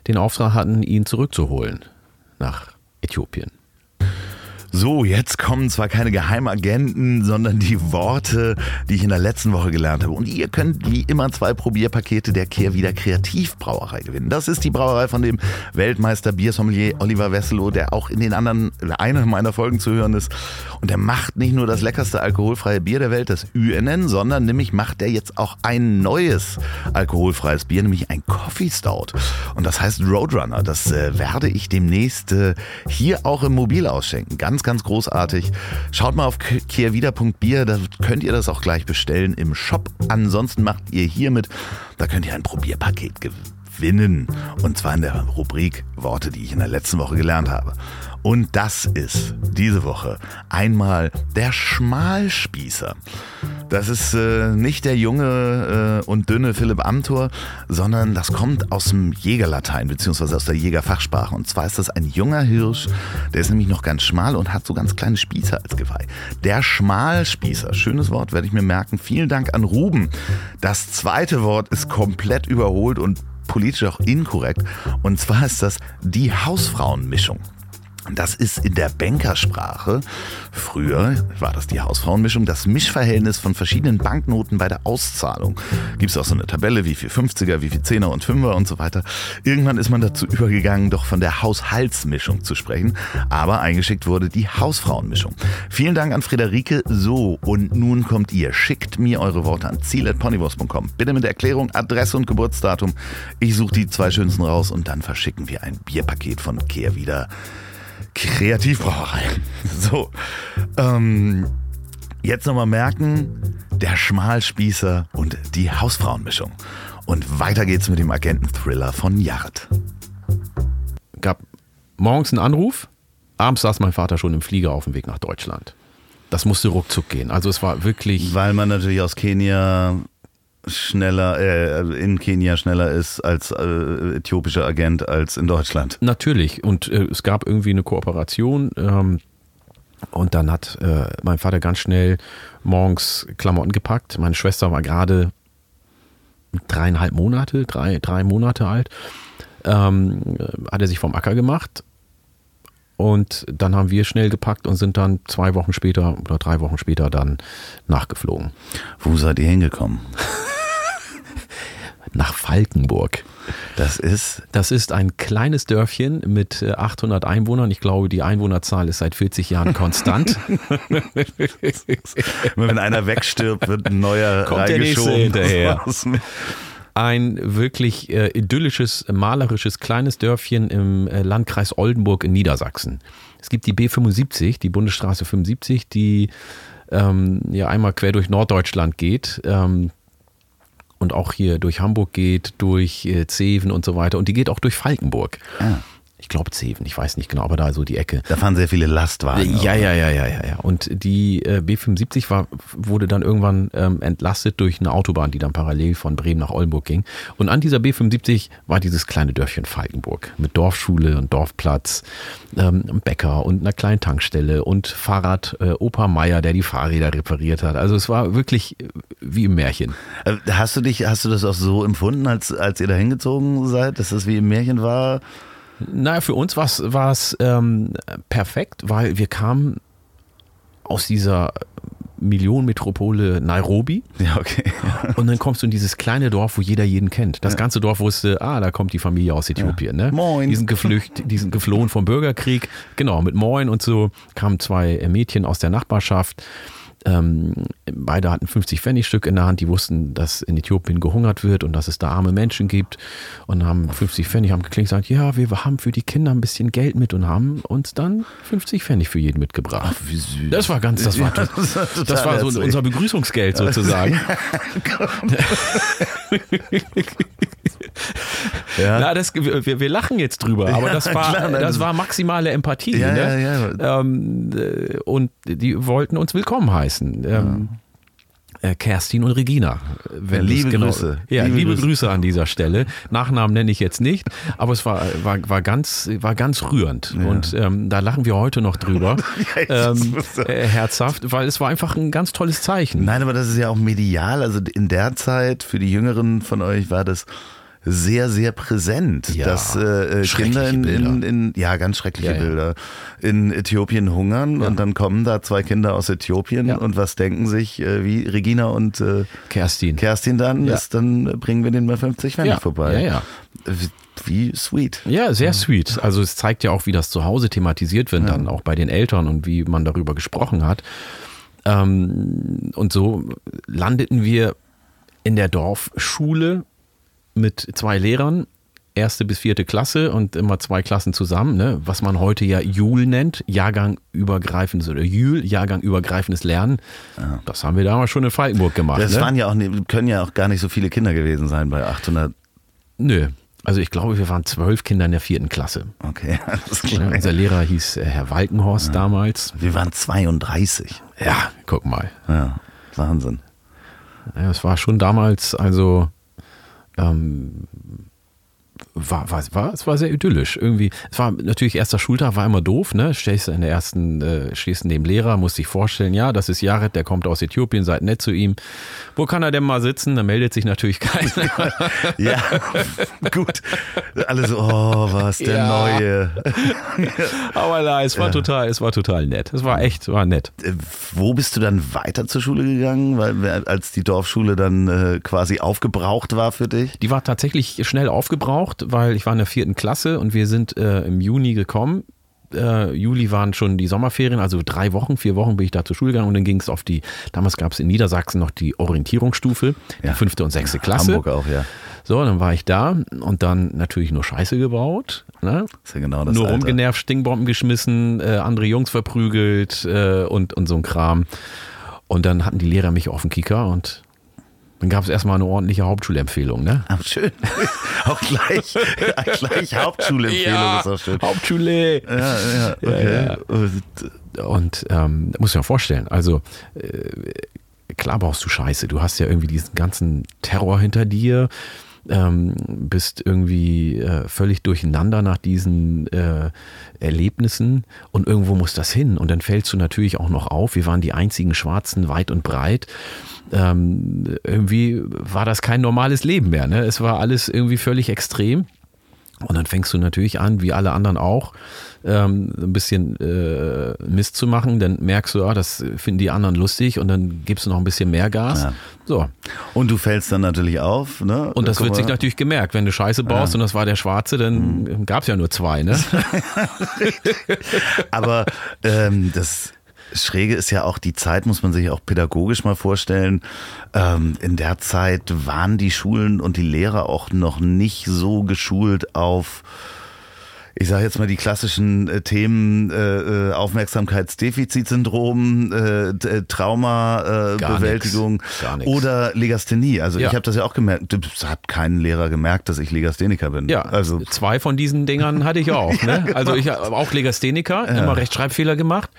den Auftrag hatten, ihn zurückzuholen nach Äthiopien. So, jetzt kommen zwar keine Geheimagenten, sondern die Worte, die ich in der letzten Woche gelernt habe. Und ihr könnt wie immer zwei Probierpakete der Kehrwieder Kreativbrauerei gewinnen. Das ist die Brauerei von dem Weltmeister Biersommelier Oliver Wesselow, der auch in den anderen, einer meiner Folgen zu hören ist. Und der macht nicht nur das leckerste alkoholfreie Bier der Welt, das UNN, sondern nämlich macht er jetzt auch ein neues alkoholfreies Bier, nämlich ein Coffee Stout. Und das heißt Roadrunner. Das äh, werde ich demnächst äh, hier auch im Mobil ausschenken. Ganz, ganz großartig. Schaut mal auf kehrwieder.bier, da könnt ihr das auch gleich bestellen im Shop. Ansonsten macht ihr hiermit, da könnt ihr ein Probierpaket gewinnen. Und zwar in der Rubrik Worte, die ich in der letzten Woche gelernt habe. Und das ist diese Woche einmal der Schmalspießer. Das ist äh, nicht der junge äh, und dünne Philipp Amthor, sondern das kommt aus dem Jägerlatein beziehungsweise aus der Jägerfachsprache. Und zwar ist das ein junger Hirsch, der ist nämlich noch ganz schmal und hat so ganz kleine Spießer als Geweih. Der Schmalspießer, schönes Wort, werde ich mir merken. Vielen Dank an Ruben. Das zweite Wort ist komplett überholt und politisch auch inkorrekt. Und zwar ist das die Hausfrauenmischung. Das ist in der Bankersprache, früher war das die Hausfrauenmischung, das Mischverhältnis von verschiedenen Banknoten bei der Auszahlung. Gibt es auch so eine Tabelle, wie viel 50er, wie viel 10er und 5er und so weiter. Irgendwann ist man dazu übergegangen, doch von der Haushaltsmischung zu sprechen, aber eingeschickt wurde die Hausfrauenmischung. Vielen Dank an Friederike. So, und nun kommt ihr. Schickt mir eure Worte an ziel.ponywurst.com. Bitte mit Erklärung, Adresse und Geburtsdatum. Ich suche die zwei schönsten raus und dann verschicken wir ein Bierpaket von Kehrwieder. Kreativbrauerei. So, ähm, jetzt nochmal merken, der Schmalspießer und die Hausfrauenmischung. Und weiter geht's mit dem Agenten-Thriller von Jart. Gab morgens einen Anruf, abends saß mein Vater schon im Flieger auf dem Weg nach Deutschland. Das musste ruckzuck gehen. Also es war wirklich. Weil man natürlich aus Kenia schneller, äh, in Kenia schneller ist als äh, äthiopischer Agent als in Deutschland. Natürlich. Und äh, es gab irgendwie eine Kooperation. Ähm, und dann hat äh, mein Vater ganz schnell morgens Klamotten gepackt. Meine Schwester war gerade dreieinhalb Monate, drei, drei Monate alt. Ähm, hat er sich vom Acker gemacht. Und dann haben wir schnell gepackt und sind dann zwei Wochen später oder drei Wochen später dann nachgeflogen. Wo seid ihr hingekommen? [laughs] Nach Falkenburg. Das ist Das ist ein kleines Dörfchen mit äh, 800 Einwohnern. Ich glaube, die Einwohnerzahl ist seit 40 Jahren konstant. [laughs] Wenn einer wegstirbt, wird ein neuer Kommt der nächste reingeschoben. hinterher. [laughs] Ein wirklich äh, idyllisches, malerisches kleines Dörfchen im äh, Landkreis Oldenburg in Niedersachsen. Es gibt die B75, die Bundesstraße 75, die ähm, ja einmal quer durch Norddeutschland geht. Ähm, und auch hier durch Hamburg geht, durch äh, Zeven und so weiter. Und die geht auch durch Falkenburg. Ah. Ich glaube Zeven, ich weiß nicht genau, aber da so die Ecke. Da fahren sehr viele Lastwagen. Ja, ja, ja, ja, ja, ja. Und die äh, B75 war, wurde dann irgendwann ähm, entlastet durch eine Autobahn, die dann parallel von Bremen nach Oldenburg ging. Und an dieser B75 war dieses kleine Dörfchen Falkenburg mit Dorfschule und Dorfplatz, ähm, Bäcker und einer kleinen Tankstelle und Fahrrad äh, Opa Meier, der die Fahrräder repariert hat. Also es war wirklich äh, wie im Märchen. Äh, Hast du dich, hast du das auch so empfunden, als, als ihr da hingezogen seid, dass das wie im Märchen war? Naja, für uns war es ähm, perfekt, weil wir kamen aus dieser Millionenmetropole Nairobi Ja, okay. [laughs] und dann kommst du in dieses kleine Dorf, wo jeder jeden kennt. Das ganze Dorf wusste, ah, da kommt die Familie aus Äthiopien. Ne? Moin. Die sind geflüchtet, die sind geflohen vom Bürgerkrieg. Genau, mit Moin und so kamen zwei Mädchen aus der Nachbarschaft. Ähm, beide hatten 50 Pfennigstück in der Hand, die wussten, dass in Äthiopien gehungert wird und dass es da arme Menschen gibt und haben 50 Pfennig, haben geklingelt gesagt, ja, wir haben für die Kinder ein bisschen Geld mit und haben uns dann 50 Pfennig für jeden mitgebracht. Ach, wie süß. Das war ganz, das war, Ja, das war das war so unser Begrüßungsgeld sozusagen. [laughs] Ja. Na, das, wir, wir lachen jetzt drüber, aber Ja, das war, klar, nein, das das- war maximale Empathie. Ja, ne? ja, ja. Ähm, äh, und die wollten uns willkommen heißen. Ähm, äh, Kerstin und Regina. Wenn Liebe du's Grüße. Ja, liebe, Liebe Grüße. Grüße. an dieser Stelle. Nachnamen nenne ich jetzt nicht, aber es war, war, war, ganz, war ganz rührend. Und ähm, da lachen wir heute noch drüber. [laughs] Ja, ähm, äh, herzhaft, weil es war einfach ein ganz tolles Zeichen. Nein, aber das ist ja auch medial. Also in der Zeit, für die Jüngeren von euch, war das sehr, sehr präsent, Ja, dass äh, äh, Kinder in, in, in, ja, ganz schreckliche Ja, ja. Bilder, in Äthiopien hungern und dann kommen da zwei Kinder aus Äthiopien Ja. und was denken sich, äh, wie Regina und äh, Kerstin. Kerstin dann, Ja. ist, dann bringen wir denen mal 50 Pfennig Ja, vorbei. ja, ja. Wie, sweet. Ja, sehr sweet. Also es zeigt ja auch, wie das zu Hause thematisiert wird, dann auch bei den Eltern und wie man darüber gesprochen hat. Ähm, und so landeten wir in der Dorfschule mit zwei Lehrern, erste bis vierte Klasse und immer zwei Klassen zusammen, ne? was man heute ja Jul nennt, Jahrgangübergreifendes oder Jül, Jahrgangübergreifendes Lernen. Das haben wir damals schon in Falkenburg gemacht. Das ne? waren ja auch, ne- können ja auch gar nicht so viele Kinder gewesen sein bei 800. Nö. Also ich glaube, wir waren zwölf Kinder in der vierten Klasse. Okay, [laughs] alles Ja, klar. unser Lehrer hieß äh, Herr Walkenhorst damals. Wir waren 32. Ja, guck mal. Ja, Wahnsinn. Ja, es war schon damals, also ähm, war, war, war, es war sehr idyllisch. Irgendwie, es war natürlich erster Schultag, war immer doof, ne? Stehst in der ersten, äh, stehst neben dem Lehrer, musst dich vorstellen, ja, das ist Jared, der kommt aus Äthiopien, seid nett zu ihm. Wo kann er denn mal sitzen? Da meldet sich natürlich [laughs] keiner. [laughs] Ja, gut. Alle so, oh, was der Ja. Neue. [laughs] Aber nein, es war total, es war total nett. Es war echt, war nett. Äh, Wo bist du dann weiter zur Schule gegangen, weil als die Dorfschule dann äh, quasi aufgebraucht war für dich? Die war tatsächlich schnell aufgebraucht, weil ich war in der vierten Klasse und wir sind äh, im Juni gekommen. Äh, Juli waren schon die Sommerferien, also drei Wochen, vier Wochen bin ich da zur Schule gegangen und dann ging es auf die, damals gab es in Niedersachsen noch die Orientierungsstufe, die Ja. fünfte und sechste Klasse. Hamburg auch, ja. So, dann war ich da und dann natürlich nur Scheiße gebaut. Ne? Ja genau das nur Alter. rumgenervt, Stingbomben geschmissen, äh, andere Jungs verprügelt äh, und, und so ein Kram. Und dann hatten die Lehrer mich auf den Kicker und dann gab es erstmal eine ordentliche Hauptschulempfehlung. Ne? Ah, schön. [laughs] auch gleich, gleich Hauptschulempfehlung ist auch schön. Hauptschule. Ja, ja, okay. Ja, Und, Und ähm, da muss ich mir vorstellen, also äh, klar brauchst du Scheiße. Du hast ja irgendwie diesen ganzen Terror hinter dir, ähm, bist irgendwie äh, völlig durcheinander nach diesen äh, Erlebnissen und irgendwo muss das hin. Und dann fällst du natürlich auch noch auf. Wir waren die einzigen Schwarzen weit und breit. Ähm, irgendwie war das kein normales Leben mehr. Ne? Es war alles irgendwie völlig extrem. Und dann fängst du natürlich an, wie alle anderen auch, ähm, ein bisschen äh, Mist zu machen. Dann merkst du, ah, das finden die anderen lustig und dann gibst du noch ein bisschen mehr Gas. Ja. So. und du fällst dann natürlich auf. Ne? Und das Guck wird sich mal. natürlich gemerkt. Wenn du Scheiße baust und das war der Schwarze, dann gab es ja nur zwei, ne? [laughs] Aber ähm, das Schräge ist ja auch die Zeit, muss man sich auch pädagogisch mal vorstellen. Ähm, in der Zeit waren die Schulen und die Lehrer auch noch nicht so geschult auf ich sage jetzt mal die klassischen äh, Themen äh, äh, Aufmerksamkeitsdefizitsyndrom, äh, Trauma, äh, Gar Bewältigung nix. Gar nix. oder Legasthenie. Also Ja. ich habe das ja auch gemerkt. Das hat kein Lehrer gemerkt, dass ich Legastheniker bin. Ja, also zwei von diesen Dingern hatte ich auch. [laughs] Ne? Also ich habe auch Legastheniker, immer Rechtschreibfehler gemacht.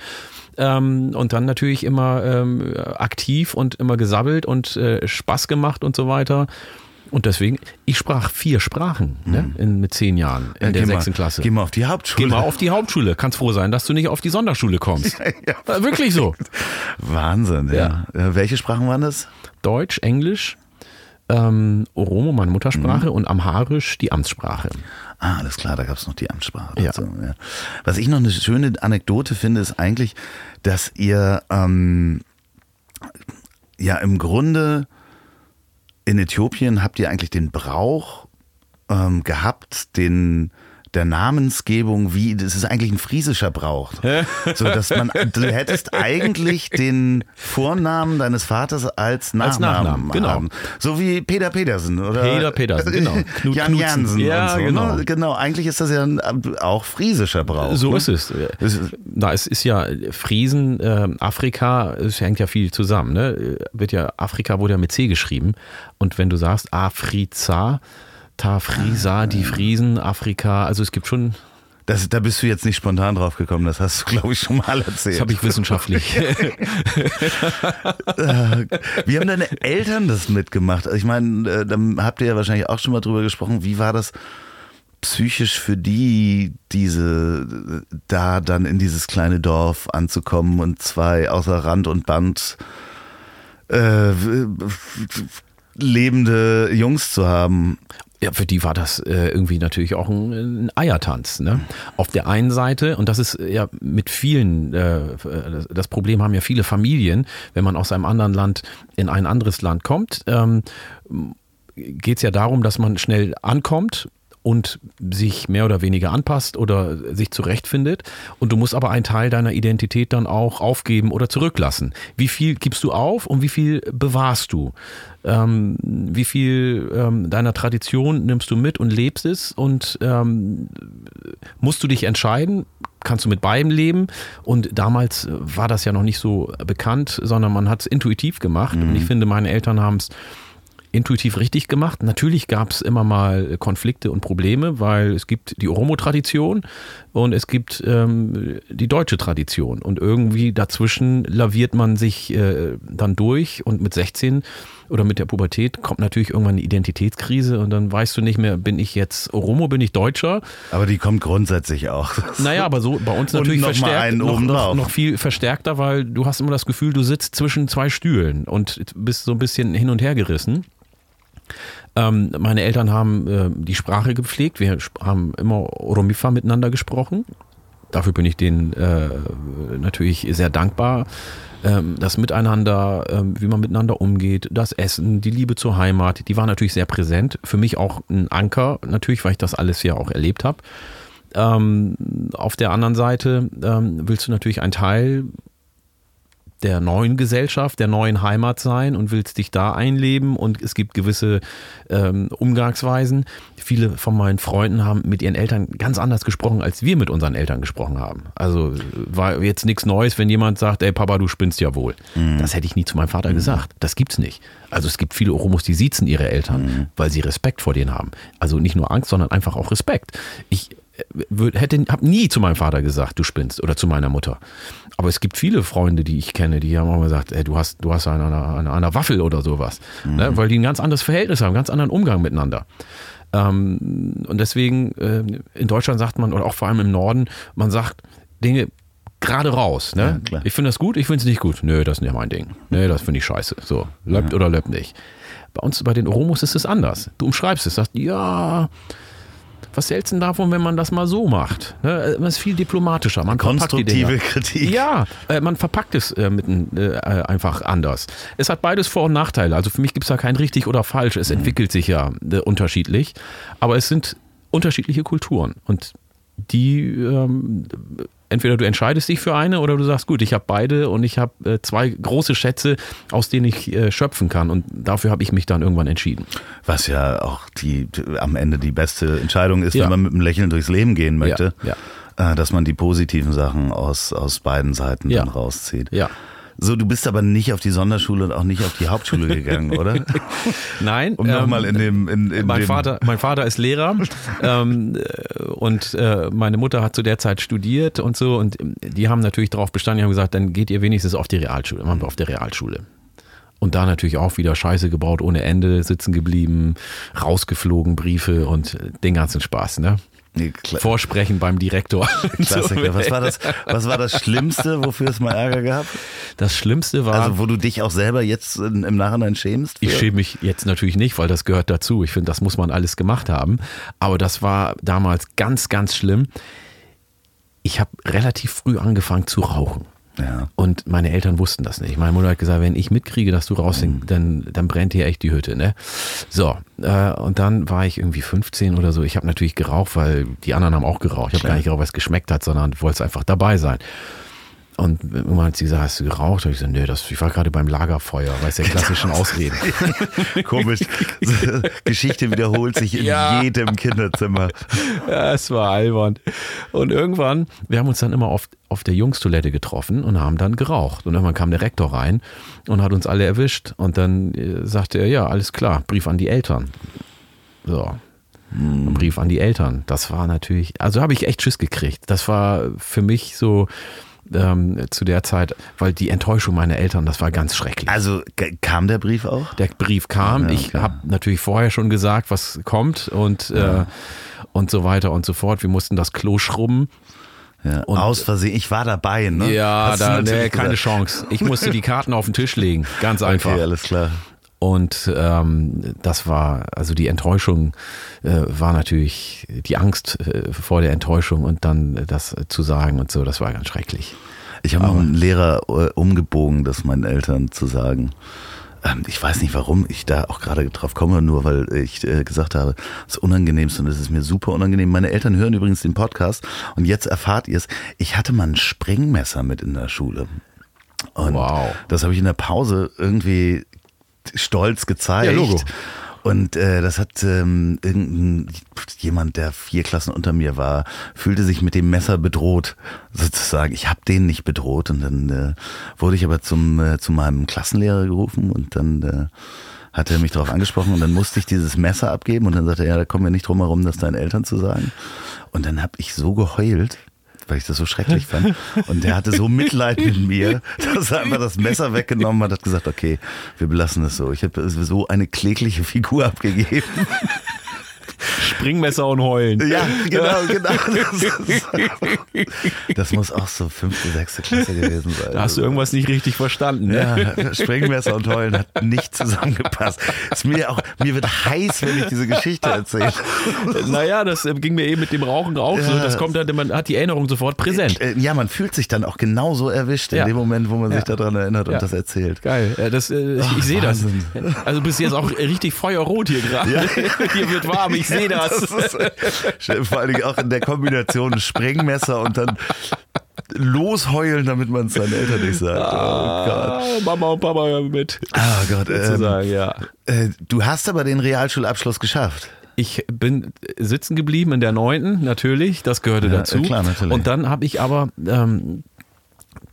Ähm, und dann natürlich immer ähm, aktiv und immer gesabbelt und äh, Spaß gemacht und so weiter. Und deswegen, ich sprach vier Sprachen ne? in, mit zehn Jahren in ja, der sechsten Klasse. Geh mal auf die Hauptschule. Geh mal auf die Hauptschule. Kannst froh sein, dass du nicht auf die Sonderschule kommst. [laughs] Ja. Äh, Wirklich so. Wahnsinn, ja. Äh, Welche Sprachen waren das? Deutsch, Englisch, ähm, Oromo, meine Muttersprache, Mhm. und Amharisch, die Amtssprache. Ah, alles klar, da gab es noch die Amtssprache. Ja. dazu, ja. Was ich noch eine schöne Anekdote finde, ist eigentlich, dass ihr ähm, ja im Grunde in Äthiopien habt ihr eigentlich den Brauch ähm, gehabt, den der Namensgebung, wie das ist eigentlich ein friesischer Brauch. so dass man du hättest eigentlich den Vornamen deines Vaters als Nachnamen, Als Nachnamen, genau. haben. So wie Peter Petersen oder Peter Petersen, genau. [laughs] Knut Jan. Jansen Ja, und so, genau. Ne? Genau, eigentlich ist das ja auch friesischer Brauch. So ne? ist es. Es ist- Na, es ist ja Friesen, äh, Afrika, es hängt ja viel zusammen. Ne? Wird ja, Afrika wurde ja mit C geschrieben. Und wenn du sagst Afriza, Tafrisa, die Friesen, Afrika, also es gibt schon, Das, da bist du jetzt nicht spontan drauf gekommen, das hast du, glaube ich, schon mal erzählt. das habe ich wissenschaftlich. [laughs] Wie haben deine Eltern das mitgemacht? Also Ich meine, äh, dann habt ihr ja wahrscheinlich auch schon mal drüber gesprochen. Wie war das psychisch für die, diese, da dann in dieses kleine Dorf anzukommen und zwei außer Rand und Band äh, lebende Jungs zu haben? Ja, für die war das äh, irgendwie natürlich auch ein, ein Eiertanz. Ne? Auf der einen Seite, und das ist äh, ja mit vielen, äh, das- das Problem haben ja viele Familien, wenn man aus einem anderen Land in ein anderes Land kommt, ähm, geht es ja darum, dass man schnell ankommt und sich mehr oder weniger anpasst oder sich zurechtfindet. Und du musst aber einen Teil deiner Identität dann auch aufgeben oder zurücklassen. Wie viel gibst du auf und wie viel bewahrst du? Ähm, wie viel ähm, deiner Tradition nimmst du mit und lebst es? Und ähm, musst du dich entscheiden? Kannst du mit beidem leben? Und damals äh, war das ja noch nicht so bekannt, sondern man hat es intuitiv gemacht. Und ich finde, meine Eltern haben es intuitiv richtig gemacht. Natürlich gab es immer mal Konflikte und Probleme, weil es gibt die Oromo-Tradition und es gibt ähm, die deutsche Tradition. Und irgendwie dazwischen laviert man sich äh, dann durch und mit 16 oder mit der Pubertät kommt natürlich irgendwann eine Identitätskrise und dann weißt du nicht mehr, bin ich jetzt Oromo, bin ich Deutscher? Aber die kommt grundsätzlich auch. Naja, aber so bei uns natürlich noch mal verstärkt, einen noch, noch, noch viel verstärkter, weil du hast immer das Gefühl, du sitzt zwischen zwei Stühlen und bist so ein bisschen hin und her gerissen. Ähm, meine Eltern haben äh, die Sprache gepflegt. Wir haben immer Oromifa miteinander gesprochen. Dafür bin ich denen äh, natürlich sehr dankbar. Ähm, das Miteinander, ähm, wie man miteinander umgeht, das Essen, die Liebe zur Heimat, die war natürlich sehr präsent. Für mich auch ein Anker, natürlich, weil ich das alles ja auch erlebt habe. Ähm, auf der anderen Seite ähm, willst du natürlich ein Teil der neuen Gesellschaft, der neuen Heimat sein und willst dich da einleben und es gibt gewisse ähm, Umgangsweisen. Viele von meinen Freunden haben mit ihren Eltern ganz anders gesprochen, als wir mit unseren Eltern gesprochen haben. Also war jetzt nichts Neues, wenn jemand sagt, ey Papa, du spinnst ja wohl. Das hätte ich nie zu meinem Vater gesagt. Das gibt's nicht. Also es gibt viele Oromos, die siezen ihre Eltern, weil sie Respekt vor denen haben. Also nicht nur Angst, sondern einfach auch Respekt. Ich würd, hätte, habe nie zu meinem Vater gesagt, du spinnst, oder zu meiner Mutter. Aber es gibt viele Freunde, die ich kenne, die haben auch mal gesagt, ey, du hast, du hast eine, eine, eine Waffel oder sowas, ne? weil die ein ganz anderes Verhältnis haben, einen ganz anderen Umgang miteinander. Ähm, und deswegen äh, in Deutschland sagt man, oder auch vor allem im Norden, man sagt Dinge gerade raus. Ne? Ja, ich finde das gut, ich finde es nicht gut. Nö, das ist nicht mein Ding. Nö, das finde ich scheiße. So, löppt oder löppt nicht. Bei uns, bei den Oromos ist es anders. Du umschreibst es, sagst, ja, was hältst du denn davon, wenn man das mal so macht? Ne? Man ist viel diplomatischer. Man Konstruktive. Kritik. Ja, äh, man verpackt es äh, mit, ein- äh, einfach anders. Es hat beides Vor- und Nachteile. Also für mich gibt es da kein richtig oder falsch. Es entwickelt sich ja äh, unterschiedlich. Aber es sind unterschiedliche Kulturen. Und die, ähm, entweder du entscheidest dich für eine oder du sagst, gut, ich habe beide und ich habe äh, zwei große Schätze, aus denen ich äh, schöpfen kann. Und dafür habe ich mich dann irgendwann entschieden. Was ja auch die am Ende die beste Entscheidung ist, Ja. wenn man mit einem Lächeln durchs Leben gehen möchte, Ja, Äh, dass man die positiven Sachen aus, aus beiden Seiten Ja. dann rauszieht. Ja. So, du bist aber nicht auf die Sonderschule und auch nicht auf die Hauptschule [laughs] gegangen, oder? Nein. Um nochmal in dem, in, in mein dem Vater, mein Vater ist Lehrer [laughs] ähm, äh, und äh, meine Mutter hat zu der Zeit studiert und so und ähm, die haben natürlich darauf bestanden, die haben gesagt, dann geht ihr wenigstens auf die Realschule, machen wir auf der Realschule. Und da natürlich auch wieder Scheiße gebaut ohne Ende, sitzen geblieben, rausgeflogen, Briefe und äh, den ganzen Spaß, ne? Nee, Vorsprechen beim Direktor. Klassiker. Was war, das, [laughs] was war das Schlimmste, wofür es mal Ärger gab? Das Schlimmste war, Also, wo du dich auch selber jetzt im Nachhinein schämst? für? Ich schäme mich jetzt natürlich nicht, weil das gehört dazu. Ich finde, das muss man alles gemacht haben. Aber das war damals ganz, ganz schlimm. Ich habe relativ früh angefangen zu rauchen. Ja. Und meine Eltern wussten das nicht. Meine Mutter hat gesagt, wenn ich mitkriege, dass du raushängst, dann, dann brennt hier echt die Hütte. Ne? So, äh, und dann war ich irgendwie 15 oder so. Ich habe natürlich geraucht, weil die anderen haben auch geraucht. Ich habe gar nicht geraucht, weil es geschmeckt hat, sondern wollte einfach dabei sein. Und irgendwann hat sie gesagt, hast du geraucht? Und ich so, nee, das, ich war gerade beim Lagerfeuer, weißt du, [laughs] klassischen Ausreden. [laughs] Komisch. [laughs] Geschichte wiederholt sich in Ja. jedem Kinderzimmer. Ja, es war albern. Und irgendwann, wir haben uns dann immer auf, auf der Jungstoilette getroffen und haben dann geraucht. Und irgendwann kam der Rektor rein und hat uns alle erwischt. Und dann äh, sagte er, ja, alles klar, Brief an die Eltern. So. Ein Brief an die Eltern. Das war natürlich, also habe ich echt Schiss gekriegt. Das war für mich so ähm, zu der Zeit, weil die Enttäuschung meiner Eltern, das war ganz schrecklich. Also kam der Brief auch? Der Brief kam. Ja, ich okay. habe natürlich vorher schon gesagt, was kommt und, äh, und so weiter und so fort. Wir mussten das Klo schrubben. Ja. Und- Aus Versehen. Ich war dabei, ne? Ja, da nee, keine. Chance. Ich musste die Karten auf den Tisch legen. Ganz einfach. Okay, alles klar. Und ähm, das war, also die Enttäuschung äh, war natürlich die Angst äh, vor der Enttäuschung und dann das zu sagen und so, das war ganz schrecklich. Ich habe einen Lehrer äh, umgebogen, das meinen Eltern zu sagen. Ähm, Ich weiß nicht, warum ich da auch gerade drauf komme, nur weil ich äh, gesagt habe, es ist unangenehmst und es ist mir super unangenehm. Meine Eltern hören übrigens den Podcast und jetzt erfahrt ihr es. Ich hatte mal ein Springmesser mit in der Schule. Und Wow. das habe ich in der Pause irgendwie stolz gezeigt. Ja, Logo. Und äh, das hat ähm, irgendein jemand, der vier Klassen unter mir war, fühlte sich mit dem Messer bedroht, sozusagen. Ich habe den nicht bedroht und dann äh, wurde ich aber zum äh, zu meinem Klassenlehrer gerufen und dann äh, hat er mich darauf angesprochen und dann musste ich dieses Messer abgeben und dann sagte er, ja, da kommen wir nicht drum herum, das deinen Eltern zu sagen. Und dann habe ich so geheult, weil ich das so schrecklich fand. Und der hatte so Mitleid mit mir, dass er einfach das Messer weggenommen hat, hat gesagt, okay, wir belassen es so. Ich habe so eine klägliche Figur abgegeben. Springmesser und heulen. Ja, genau, [laughs] genau. Das, muss auch so fünfte, sechste Klasse gewesen sein. Da hast du irgendwas nicht richtig verstanden. Ne? Ja, Springmesser und Heulen hat nicht zusammengepasst. Ist mir auch, mir wird heiß, wenn ich diese Geschichte erzähle. Naja, das äh, ging mir eben mit dem Rauchen auch so. Das kommt dann, man hat die Erinnerung sofort präsent. Äh, Ja, man fühlt sich dann auch genauso erwischt in Ja. dem Moment, wo man sich Ja. daran erinnert und das erzählt. Geil. Das, äh, ich, ich sehe das. Also du bist jetzt auch richtig feuerrot hier gerade. [laughs] Hier wird warm, ich sehe [laughs] das. ist, äh, vor Dingen auch in der Kombination Sprengmesser und dann losheulen, damit man es seinen Eltern nicht sagt. Oh Gott. Ah, Mama und Papa mit. Ah Gott, ähm, ja. äh, du hast aber den Realschulabschluss geschafft. Ich bin sitzen geblieben in der neunten, natürlich, das gehörte Ja, dazu. klar, natürlich. Und dann habe ich aber, ähm,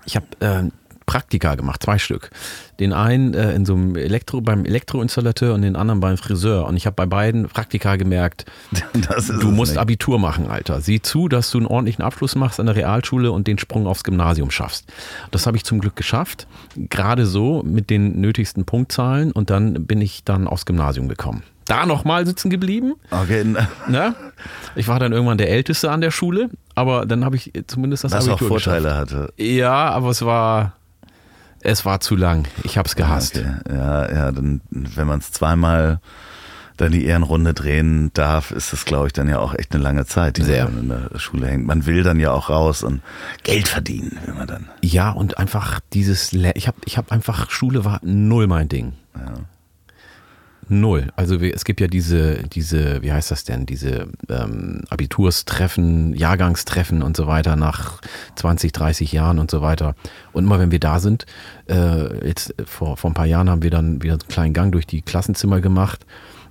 ich habe äh, Praktika gemacht, zwei Stück. Den einen äh, in so einem Elektro, beim Elektroinstallateur und den anderen beim Friseur. Und ich habe bei beiden Praktika gemerkt, [laughs] du musst nicht. Abitur machen, Alter. Sieh zu, dass du einen ordentlichen Abschluss machst an der Realschule und den Sprung aufs Gymnasium schaffst. Das habe ich zum Glück geschafft. Gerade so mit den nötigsten Punktzahlen und dann bin ich dann aufs Gymnasium gekommen. Da nochmal sitzen geblieben. Okay, [laughs] Ne? Ich war dann irgendwann der Älteste an der Schule, aber dann habe ich zumindest das was auch Abitur Vorteile hatte. geschafft. Ja, aber es war, es war zu lang. Ich habe es gehasst. Okay. Ja, ja, dann, wenn man es zweimal dann die Ehrenrunde drehen darf, ist das, glaube ich, dann ja auch echt eine lange Zeit, die Sehr. man in der Schule hängt. Man will dann ja auch raus und Geld verdienen, will man dann. Ja, und einfach dieses, Le- ich habe ich hab einfach, Schule war null mein Ding. Null. Also es gibt ja diese, diese, wie heißt das denn, diese ähm, Abiturstreffen, Jahrgangstreffen und so weiter nach 20, 30 Jahren und so weiter. Und immer wenn wir da sind, äh, jetzt vor, vor ein paar Jahren haben wir dann wieder einen kleinen Gang durch die Klassenzimmer gemacht.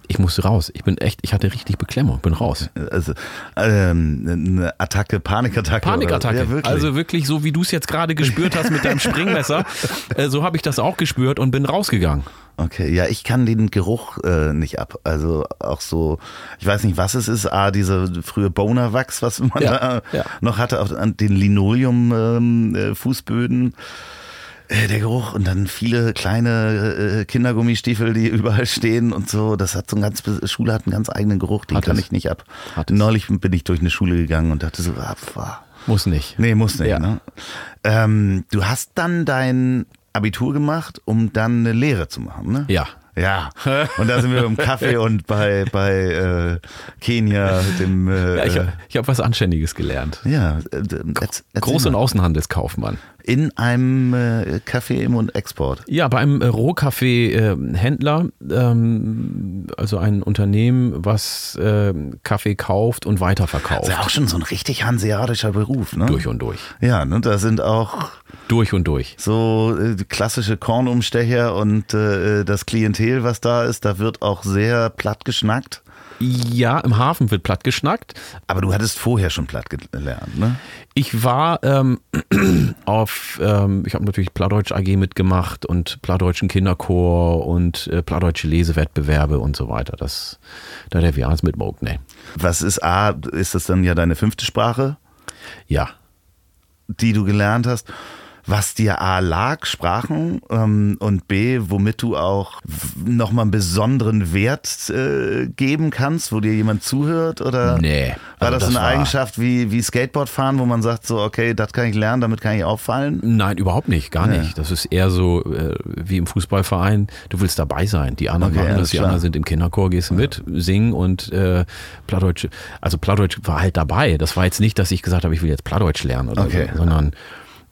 Ich musste raus. Ich bin echt, ich hatte richtig Beklemmung, bin raus. Also ähm, eine Attacke, Panikattacke. Panikattacke. Ja, wirklich. Also wirklich so, wie du es jetzt gerade gespürt hast mit deinem Springmesser, [laughs] äh, so habe ich das auch gespürt und bin rausgegangen. Okay, ja, ich kann den Geruch äh, nicht ab. Also auch so, ich weiß nicht, was es ist. Ah, diese frühe Bonerwachs, was man Ja, da ja. noch hatte, auf an den Linoleum-Fußböden. Äh, der Geruch und dann viele kleine äh, Kindergummistiefel, die [laughs] überall stehen und so. Das hat so ein ganz, Schule hat einen ganz eigenen Geruch, den Hat kann es. ich nicht ab. Hat es. Neulich bin ich durch eine Schule gegangen und dachte so, ah, pfah. Muss nicht. Nee, muss nicht. Ja. Ne? Ähm, du hast dann dein Abitur gemacht, um dann eine Lehre zu machen, ne? Ja. Ja. Und da sind wir im Kaffee und bei, bei äh, Kenia, dem. Äh, Ja, ich, ich habe was Anständiges gelernt. ja, äh, äh, Groß- und. Außenhandelskaufmann. In einem äh, Café Im und Export. Ja, bei einem äh, Rohkaffee-Händler, ähm, also ein Unternehmen, was äh, Kaffee kauft und weiterverkauft. Das ist ja auch schon so ein richtig hanseatischer Beruf, ne? Durch und durch. Ja, ne, da sind auch Durch und durch. so äh, klassische Kornumstecher und äh, das Klientel, was da ist, da wird auch sehr platt geschnackt. Ja, im Hafen wird platt geschnackt. Aber du hattest vorher schon platt gelernt, ne? Ich war ähm, [clears throat] auf, ähm, ich habe natürlich Plattdeutsch AG mitgemacht und Plattdeutschen Kinderchor und äh, Plattdeutsche Lesewettbewerbe und so weiter. Das, da der wir alles mitmogt, ne. Was ist A, ist das dann ja deine fünfte Sprache, Ja. die du gelernt hast? Was dir A lag, Sprachen, ähm, und B, womit du auch nochmal einen besonderen Wert äh, geben kannst, wo dir jemand zuhört? Oder Nee. war Also das, das eine war- Eigenschaft wie, wie Skateboardfahren, wo man sagt, so, okay, das kann ich lernen, damit kann ich auffallen? Nein, überhaupt nicht, gar Ja. nicht. Das ist eher so äh, wie im Fußballverein. Du willst dabei sein. Die anderen Okay, machen das, die klar. anderen sind im Kinderchor, gehst du mit, singen und äh, Plattdeutsch. Also Plattdeutsch war halt dabei. Das war jetzt nicht, dass ich gesagt habe, ich will jetzt Plattdeutsch lernen oder Okay. so, sondern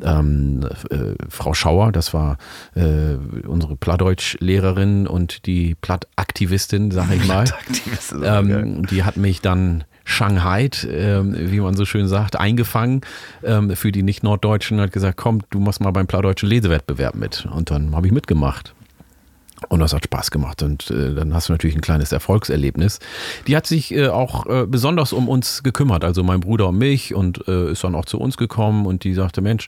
ähm, äh, Frau Schauer, das war äh, unsere Plattdeutsch-Lehrerin und die Plattaktivistin, sag ich [laughs] mal. Ähm, die hat mich dann Shanghai, ähm, wie man so schön sagt, eingefangen ähm, für die Nicht-Norddeutschen und hat gesagt, komm, du machst mal beim Plattdeutschen Lesewettbewerb mit. Und dann habe ich mitgemacht. Und das hat Spaß gemacht. Und äh, dann hast du natürlich ein kleines Erfolgserlebnis. Die hat sich äh, auch äh, besonders um uns gekümmert, also mein Bruder und mich, und äh, ist dann auch zu uns gekommen und die sagte, Mensch,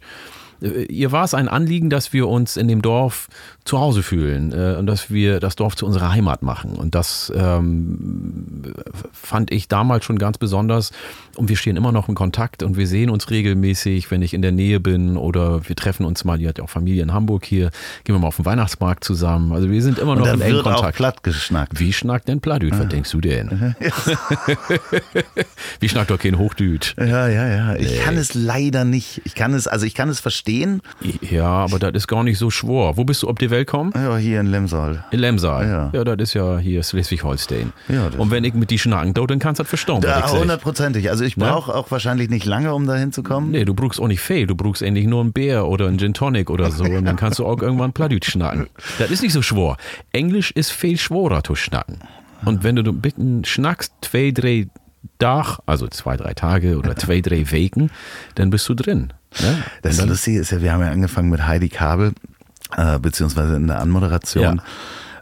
ihr war es ein Anliegen, dass wir uns in dem Dorf zu Hause fühlen äh, und dass wir das Dorf zu unserer Heimat machen. Und das ähm, fand ich damals schon ganz besonders. Und wir stehen immer noch in Kontakt und wir sehen uns regelmäßig, wenn ich in der Nähe bin oder wir treffen uns mal, die hat ja auch Familie in Hamburg hier, gehen wir mal auf den Weihnachtsmarkt zusammen. Also wir sind immer Und noch da in engem wird auch Kontakt. platt geschnackt. Wie schnackt denn Pladüt? Was denkst du denn? [laughs] Wie schnackt doch kein Hochdüt? Ja, ja, ja. Ich kann es leider nicht. Ich kann es, also ich kann es verstehen. Ja, aber das ist gar nicht so schwor. Wo bist du ob die Welt kommen? Ja, hier in Lemsal. In Lemsal. Ja. Ja, das ist ja hier Schleswig-Holstein. Ja, Und wenn ich mit die schnacken tue, dann kannst du das verstauen. Ja, hundertprozentig. Also ich brauche auch wahrscheinlich nicht lange, um da hinzukommen. Nee, du brauchst auch nicht viel. Du brauchst endlich nur ein Bär oder ein Gin Tonic oder so. Und dann kannst du auch irgendwann Pladüt schnacken. Das ist nicht so schwor. Englisch ist viel schworer zu schnacken. Und wenn du ein bisschen schnackst, zwei, drei Tag, also zwei, drei Tage oder zwei, drei Wochen, dann bist du drin. Ne? Das dann, Lustige ist ja, wir haben ja angefangen mit Heidi Kabel, äh, beziehungsweise in der Anmoderation.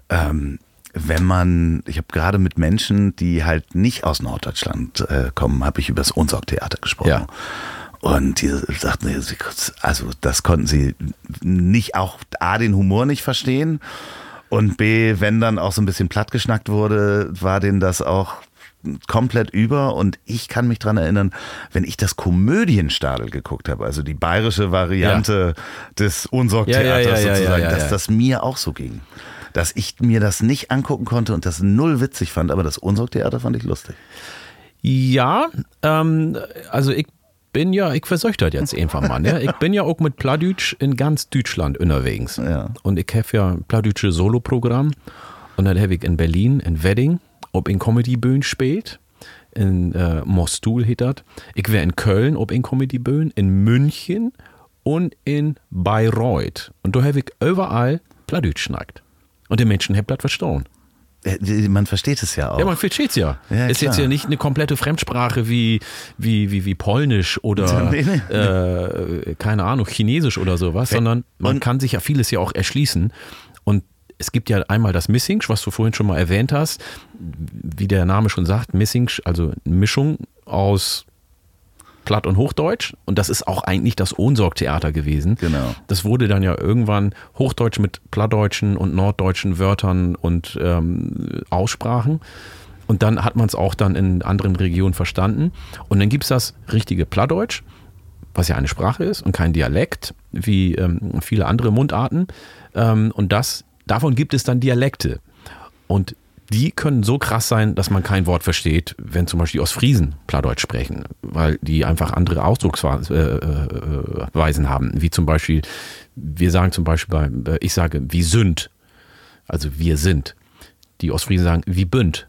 Ähm, wenn man, ich habe gerade mit Menschen, die halt nicht aus Norddeutschland äh, kommen, habe ich über das Unsorg-Theater gesprochen. Ja. Und die sagten, also das konnten sie nicht auch A, den Humor nicht verstehen und B, wenn dann auch so ein bisschen plattgeschnackt wurde, war denen das auch komplett über und ich kann mich dran erinnern, wenn ich das Komödienstadel geguckt habe, also die bayerische Variante des Unsorg-Theaters Ja, ja, ja, ja, sozusagen, ja, ja, dass ja. das mir auch so ging. Dass ich mir das nicht angucken konnte und das null witzig fand, aber das Unsorg-Theater fand ich lustig. Ja, ähm, also ich bin ja, ich versuche das jetzt einfach mal. Ne? Ich bin ja auch mit Pladütsch in ganz Deutschland unterwegs. Ja. Und ich habe ja ein Pladütsche Solo-Programm. Und dann habe ich in Berlin, in Wedding, ob in Comedy-Bühnen spielt. In äh, Mostul das. Ich wäre in Köln, ob in Comedy-Bühnen, in München und in Bayreuth. Und da habe ich überall Pladütsch schnackt. Und die Menschen haben das verstanden. Äh, Man versteht es ja auch. Ja, man versteht's ja. Ja, ist jetzt ja nicht eine komplette Fremdsprache wie, wie, wie, wie Polnisch oder [laughs] Nee, nee. Äh, keine Ahnung, Chinesisch oder sowas, sondern man und- kann sich ja vieles ja auch erschließen. Es gibt ja einmal das Missing, was du vorhin schon mal erwähnt hast, wie der Name schon sagt, Missing, also eine Mischung aus Platt und Hochdeutsch. Und das ist auch eigentlich das Ohnsorg-Theater gewesen. Genau. Das wurde dann ja irgendwann Hochdeutsch mit plattdeutschen und norddeutschen Wörtern und ähm, Aussprachen. Und dann hat man es auch dann in anderen Regionen verstanden. Und dann gibt es das richtige Plattdeutsch, was ja eine Sprache ist und kein Dialekt, wie ähm, viele andere Mundarten. Ähm, und das, davon gibt es dann Dialekte. Und die können so krass sein, dass man kein Wort versteht, wenn zum Beispiel Ostfriesen Plattdeutsch sprechen, weil die einfach andere Ausdrucksweisen äh, äh, haben. Wie zum Beispiel, wir sagen zum Beispiel, bei, äh, ich sage, wie sind, also wir sind. Die Ostfriesen sagen, wie bünd,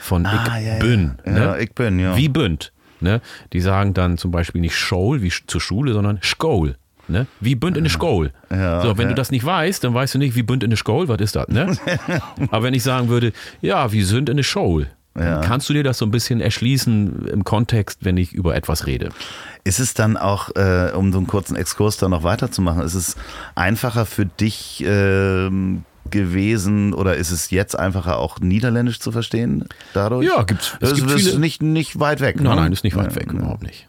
von Ah, ich ja, ja. bin. Ja, ne? ich bin, ja. Wie bünd. Ne? Die sagen dann zum Beispiel nicht School wie zur Schule, sondern Schkohl. Ne? Wie Bünd in der Skol. Ja, so, wenn ja. du das nicht weißt, dann weißt du nicht, wie Bünd in der Skol, was ist das? Ne? [laughs] Aber wenn ich sagen würde, ja, wie Sünd in der Skol, Ja. kannst du dir das so ein bisschen erschließen im Kontext, wenn ich über etwas rede. Ist es dann auch, äh, um so einen kurzen Exkurs da noch weiterzumachen, ist es einfacher für dich ähm, gewesen oder ist es jetzt einfacher auch Niederländisch zu verstehen dadurch? Ja, gibt's- es Es gibt ist viele- nicht, nicht weit weg. Nein, ne? nein, ist nicht weit weg, ja. überhaupt nicht.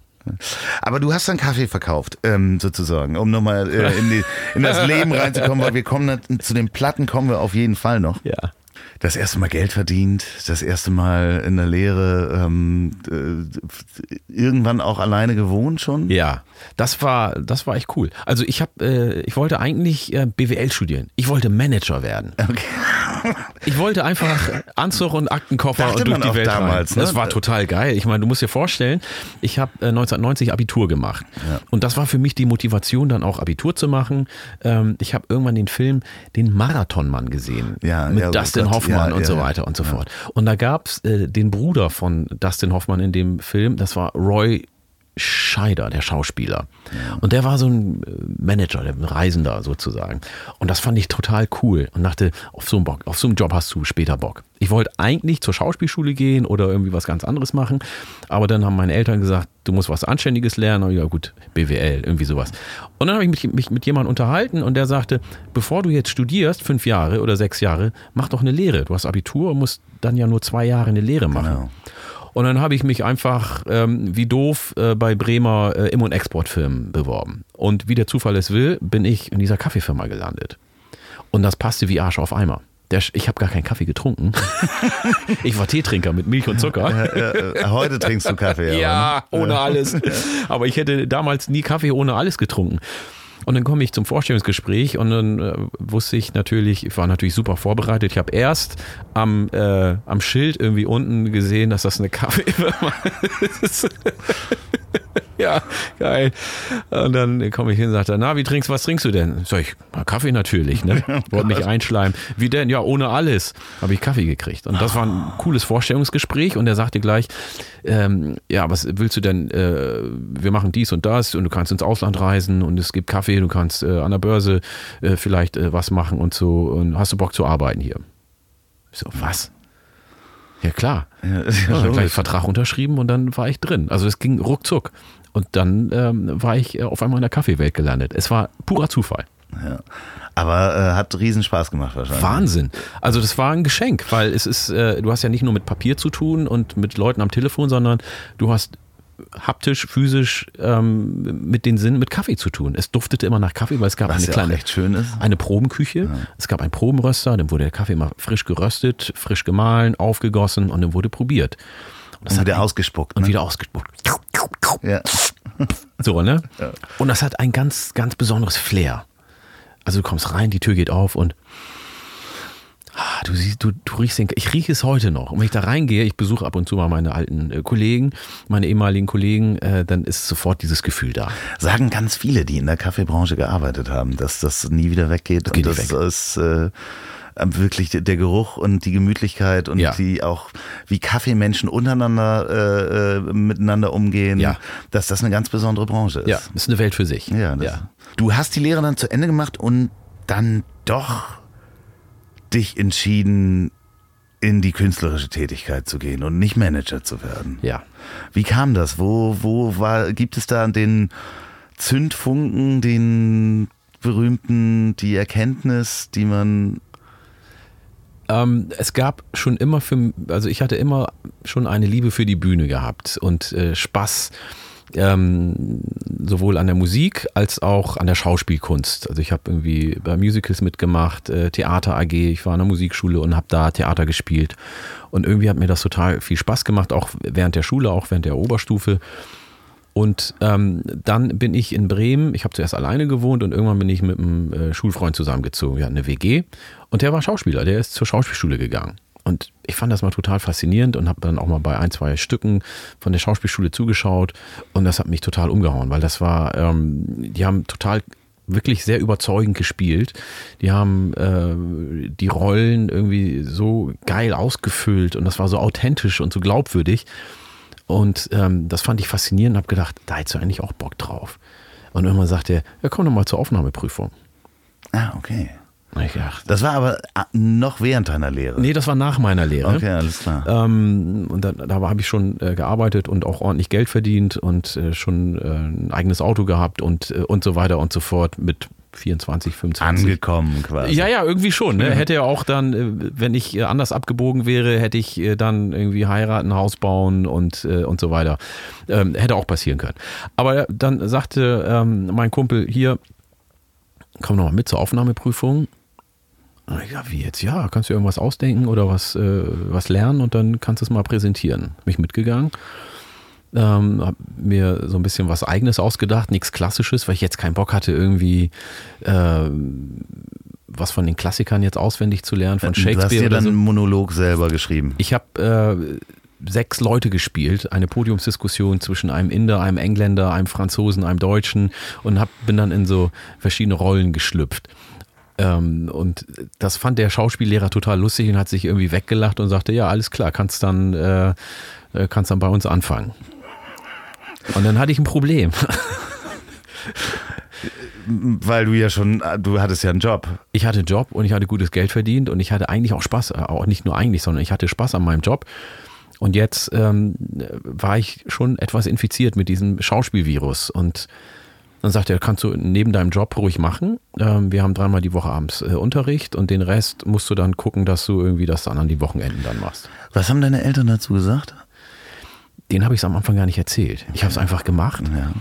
Aber du hast dann Kaffee verkauft, ähm, sozusagen, um nochmal äh, in, in das Leben reinzukommen, weil wir kommen zu den Platten kommen wir auf jeden Fall noch. Ja. Das erste Mal Geld verdient, das erste Mal in der Lehre, ähm, äh, irgendwann auch alleine gewohnt schon. Ja, das war, das war echt cool. Also ich habe, äh, ich wollte eigentlich äh, BWL studieren. Ich wollte Manager werden. Ich wollte einfach Anzug und Aktenkoffer Dachte und durch die Welt damals, rein. ne? Das war total geil. Ich meine, du musst dir vorstellen, ich habe äh, 1990 Abitur gemacht. Und das war für mich die Motivation, dann auch Abitur zu machen. Ähm, ich habe irgendwann den Film Den Marathonmann gesehen. Ja, mit ja, oh Dustin Gott, Hoffmann ja, und ja, so weiter und so fort. Und da gab's äh, den Bruder von Dustin Hoffmann in dem Film, das war Roy Scheider, der Schauspieler. Und der war so ein äh, Manager, der Reisender sozusagen. Und das fand ich total cool und dachte, auf so einen Bock, auf so einen Job hast du später Bock. Ich wollte eigentlich zur Schauspielschule gehen oder irgendwie was ganz anderes machen, aber dann haben meine Eltern gesagt, du musst was Anständiges lernen. Und ja gut, BWL, irgendwie sowas. Und dann habe ich mich, mich mit jemandem unterhalten und der sagte, bevor du jetzt studierst, fünf Jahre oder sechs Jahre, mach doch eine Lehre. Du hast Abitur und musst dann ja nur zwei Jahre eine Lehre machen. Genau. Und dann habe ich mich einfach ähm, wie doof äh, bei Bremer äh, Im- und Exportfirmen beworben. Und wie der Zufall es will, bin ich in dieser Kaffeefirma gelandet. Und das passte wie Arsch auf Eimer. Der, ich habe gar keinen Kaffee getrunken. [laughs] ich war Teetrinker mit Milch und Zucker. Äh, heute trinkst du Kaffee. [laughs] aber, ne? Ja, ohne alles. Aber ich hätte damals nie Kaffee ohne alles getrunken. Und dann komme ich zum Vorstellungsgespräch und dann äh, wusste ich natürlich, ich war natürlich super vorbereitet. Ich habe erst am, äh, am Schild irgendwie unten gesehen, dass das eine Kaffeefirma [laughs] ist. Ja, geil. Und dann komme ich hin und sagte, na, wie trinkst was trinkst du denn? Sag ich, na, Kaffee natürlich, ne? [laughs] Wollte mich einschleimen. Wie denn? Ja, ohne alles habe ich Kaffee gekriegt. Und das war ein cooles Vorstellungsgespräch und er sagte gleich, ähm, ja, was willst du denn? Äh, wir machen dies und das und du kannst ins Ausland reisen und es gibt Kaffee, du kannst äh, an der Börse äh, vielleicht äh, was machen und so. Und hast du Bock zu arbeiten hier? Ich so, was? Ja, klar. Ja, ja Ja, gleich. Vertrag unterschrieben und dann war ich drin. Also es ging ruckzuck. Und dann ähm, war ich äh, auf einmal in der Kaffeewelt gelandet. Es war purer Zufall. Ja. Aber äh, hat riesen Spaß gemacht wahrscheinlich. Wahnsinn. Also das war ein Geschenk, weil es ist, äh, du hast ja nicht nur mit Papier zu tun und mit Leuten am Telefon, sondern du hast haptisch, physisch ähm, mit den Sinnen mit Kaffee zu tun. Es duftete immer nach Kaffee, weil es gab Was eine ja kleine echt schön ist. eine Probenküche. Es gab einen Probenröster, dann wurde der Kaffee immer frisch geröstet, frisch gemahlen, aufgegossen und dann wurde probiert. Und das Und hat wieder ausgespuckt. und ne? wieder ausgespuckt. Ja. [laughs] So, ne? Und das hat ein ganz, ganz besonderes Flair. Also du kommst rein, die Tür geht auf und ah, du siehst, du, du riechst den, ich rieche es heute noch. Und wenn ich da reingehe, ich besuche ab und zu mal meine alten äh, Kollegen, meine ehemaligen Kollegen, äh, dann ist sofort dieses Gefühl da. Sagen ganz viele, die in der Kaffeebranche gearbeitet haben, dass das nie wieder weggeht. geht und das ist äh, wirklich der Geruch und die Gemütlichkeit und Ja. die auch, wie Kaffeemenschen untereinander äh, äh, miteinander umgehen, Ja. dass das eine ganz besondere Branche ist. Ja, ist eine Welt für sich. Ja, das, Du hast die Lehre dann zu Ende gemacht und dann doch dich entschieden, in die künstlerische Tätigkeit zu gehen und nicht Manager zu werden. ja. Wie kam das? Wo, wo war, gibt es da den Zündfunken, den berühmten, die Erkenntnis, die man, Ähm, es gab schon immer für, also ich hatte immer schon eine Liebe für die Bühne gehabt und äh, Spaß ähm, sowohl an der Musik als auch an der Schauspielkunst. Also ich habe irgendwie bei Musicals mitgemacht, äh, Theater AG, ich war an der Musikschule und habe da Theater gespielt. Und irgendwie hat mir das total viel Spaß gemacht, auch während der Schule, auch während der Oberstufe. Und ähm, dann bin ich in Bremen, ich habe zuerst alleine gewohnt und irgendwann bin ich mit einem äh, Schulfreund zusammengezogen. Wir hatten eine WG und der war Schauspieler, der ist zur Schauspielschule gegangen. Und ich fand das mal total faszinierend und habe dann auch mal bei ein, zwei Stücken von der Schauspielschule zugeschaut und das hat mich total umgehauen, weil das war, ähm, die haben total wirklich sehr überzeugend gespielt. Die haben äh, die Rollen irgendwie so geil ausgefüllt und das war so authentisch und so glaubwürdig. Und ähm, das fand ich faszinierend und habe gedacht, da hättest du eigentlich auch Bock drauf. Und irgendwann sagt er, ja komm doch mal zur Aufnahmeprüfung. Ah, okay. Ich dachte, Das war aber ah, noch während deiner Lehre. nee, das war nach meiner Lehre. Okay, alles klar. Ähm, und da, da habe ich schon äh, gearbeitet und auch ordentlich Geld verdient und äh, schon äh, ein eigenes Auto gehabt und, äh, und so weiter und so fort mit 24, 25. Angekommen quasi. Ja, ja, irgendwie schon. Ne? Hätte ja auch dann, äh, wenn ich äh, anders abgebogen wäre, hätte ich äh, dann irgendwie heiraten, Haus bauen und, und so weiter. Ähm, hätte auch passieren können. Aber dann sagte ähm, mein Kumpel hier, komm noch mal mit zur Aufnahmeprüfung. Ja, wie jetzt? Ja, kannst du irgendwas ausdenken oder was, äh, was lernen und dann kannst du es mal präsentieren. Mich mitgegangen. Ähm, hab mir so ein bisschen was Eigenes ausgedacht, nichts Klassisches, weil ich jetzt keinen Bock hatte, irgendwie äh, was von den Klassikern jetzt auswendig zu lernen, von du hast dir Shakespeare dann so. einen Monolog selber geschrieben. Ich habe äh, sechs Leute gespielt, eine Podiumsdiskussion zwischen einem Inder, einem Engländer, einem Franzosen, einem Deutschen und hab, bin dann in so verschiedene Rollen geschlüpft. Ähm, und das fand der Schauspiellehrer total lustig und hat sich irgendwie weggelacht und sagte, ja, alles klar, kannst dann, äh, äh, kannst dann bei uns anfangen. Und dann hatte ich ein Problem. Weil du ja schon, du hattest ja einen Job. Ich hatte einen Job und ich hatte gutes Geld verdient und ich hatte eigentlich auch Spaß, äh, auch nicht nur eigentlich, sondern ich hatte Spaß an meinem Job. Und jetzt ähm, war ich schon etwas infiziert mit diesem Schauspielvirus und dann sagte er, kannst du neben deinem Job ruhig machen. Ähm, wir haben dreimal die Woche abends äh, Unterricht und den Rest musst du dann gucken, dass du irgendwie das dann an die Wochenenden dann machst. Was haben deine Eltern dazu gesagt? Den habe ich am Anfang gar nicht erzählt. Ich habe es einfach gemacht Ja.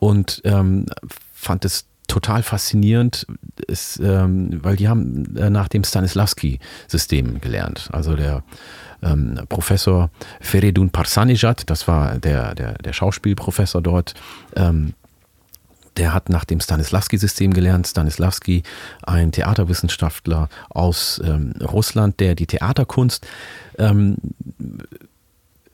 und ähm, fand es total faszinierend, es, ähm, weil die haben äh, nach dem Stanislavski-System gelernt. Also der ähm, Professor Feridun Parsanijad, das war der, der, der Schauspielprofessor dort, ähm, der hat nach dem Stanislavski-System gelernt. Stanislavski, ein Theaterwissenschaftler aus ähm, Russland, der die Theaterkunst ähm,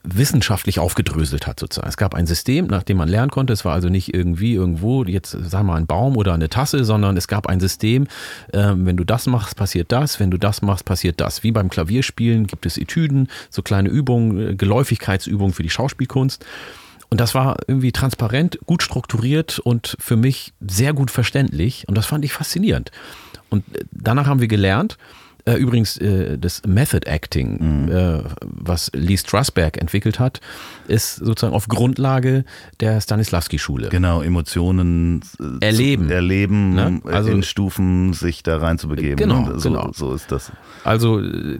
wissenschaftlich aufgedröselt hat sozusagen. Es gab ein System, nach dem man lernen konnte. Es war also nicht irgendwie irgendwo jetzt sagen wir mal ein Baum oder eine Tasse, sondern es gab ein System. Ähm, wenn du das machst, passiert das. Wenn du das machst, passiert das. Wie beim Klavierspielen gibt es Etüden, so kleine Übungen, äh, Geläufigkeitsübungen für die Schauspielkunst. Und das war irgendwie transparent, gut strukturiert und für mich sehr gut verständlich. Und das fand ich faszinierend. Und äh, danach haben wir gelernt, äh, übrigens äh, das Method Acting, äh, was Lee Strasberg entwickelt hat, ist sozusagen auf Grundlage der Stanislavski-Schule. Genau, Emotionen äh, Erleben. Zu erleben, Ne? um Also- in Stufen sich da reinzubegeben. Genau, so, genau. so ist das. Also äh,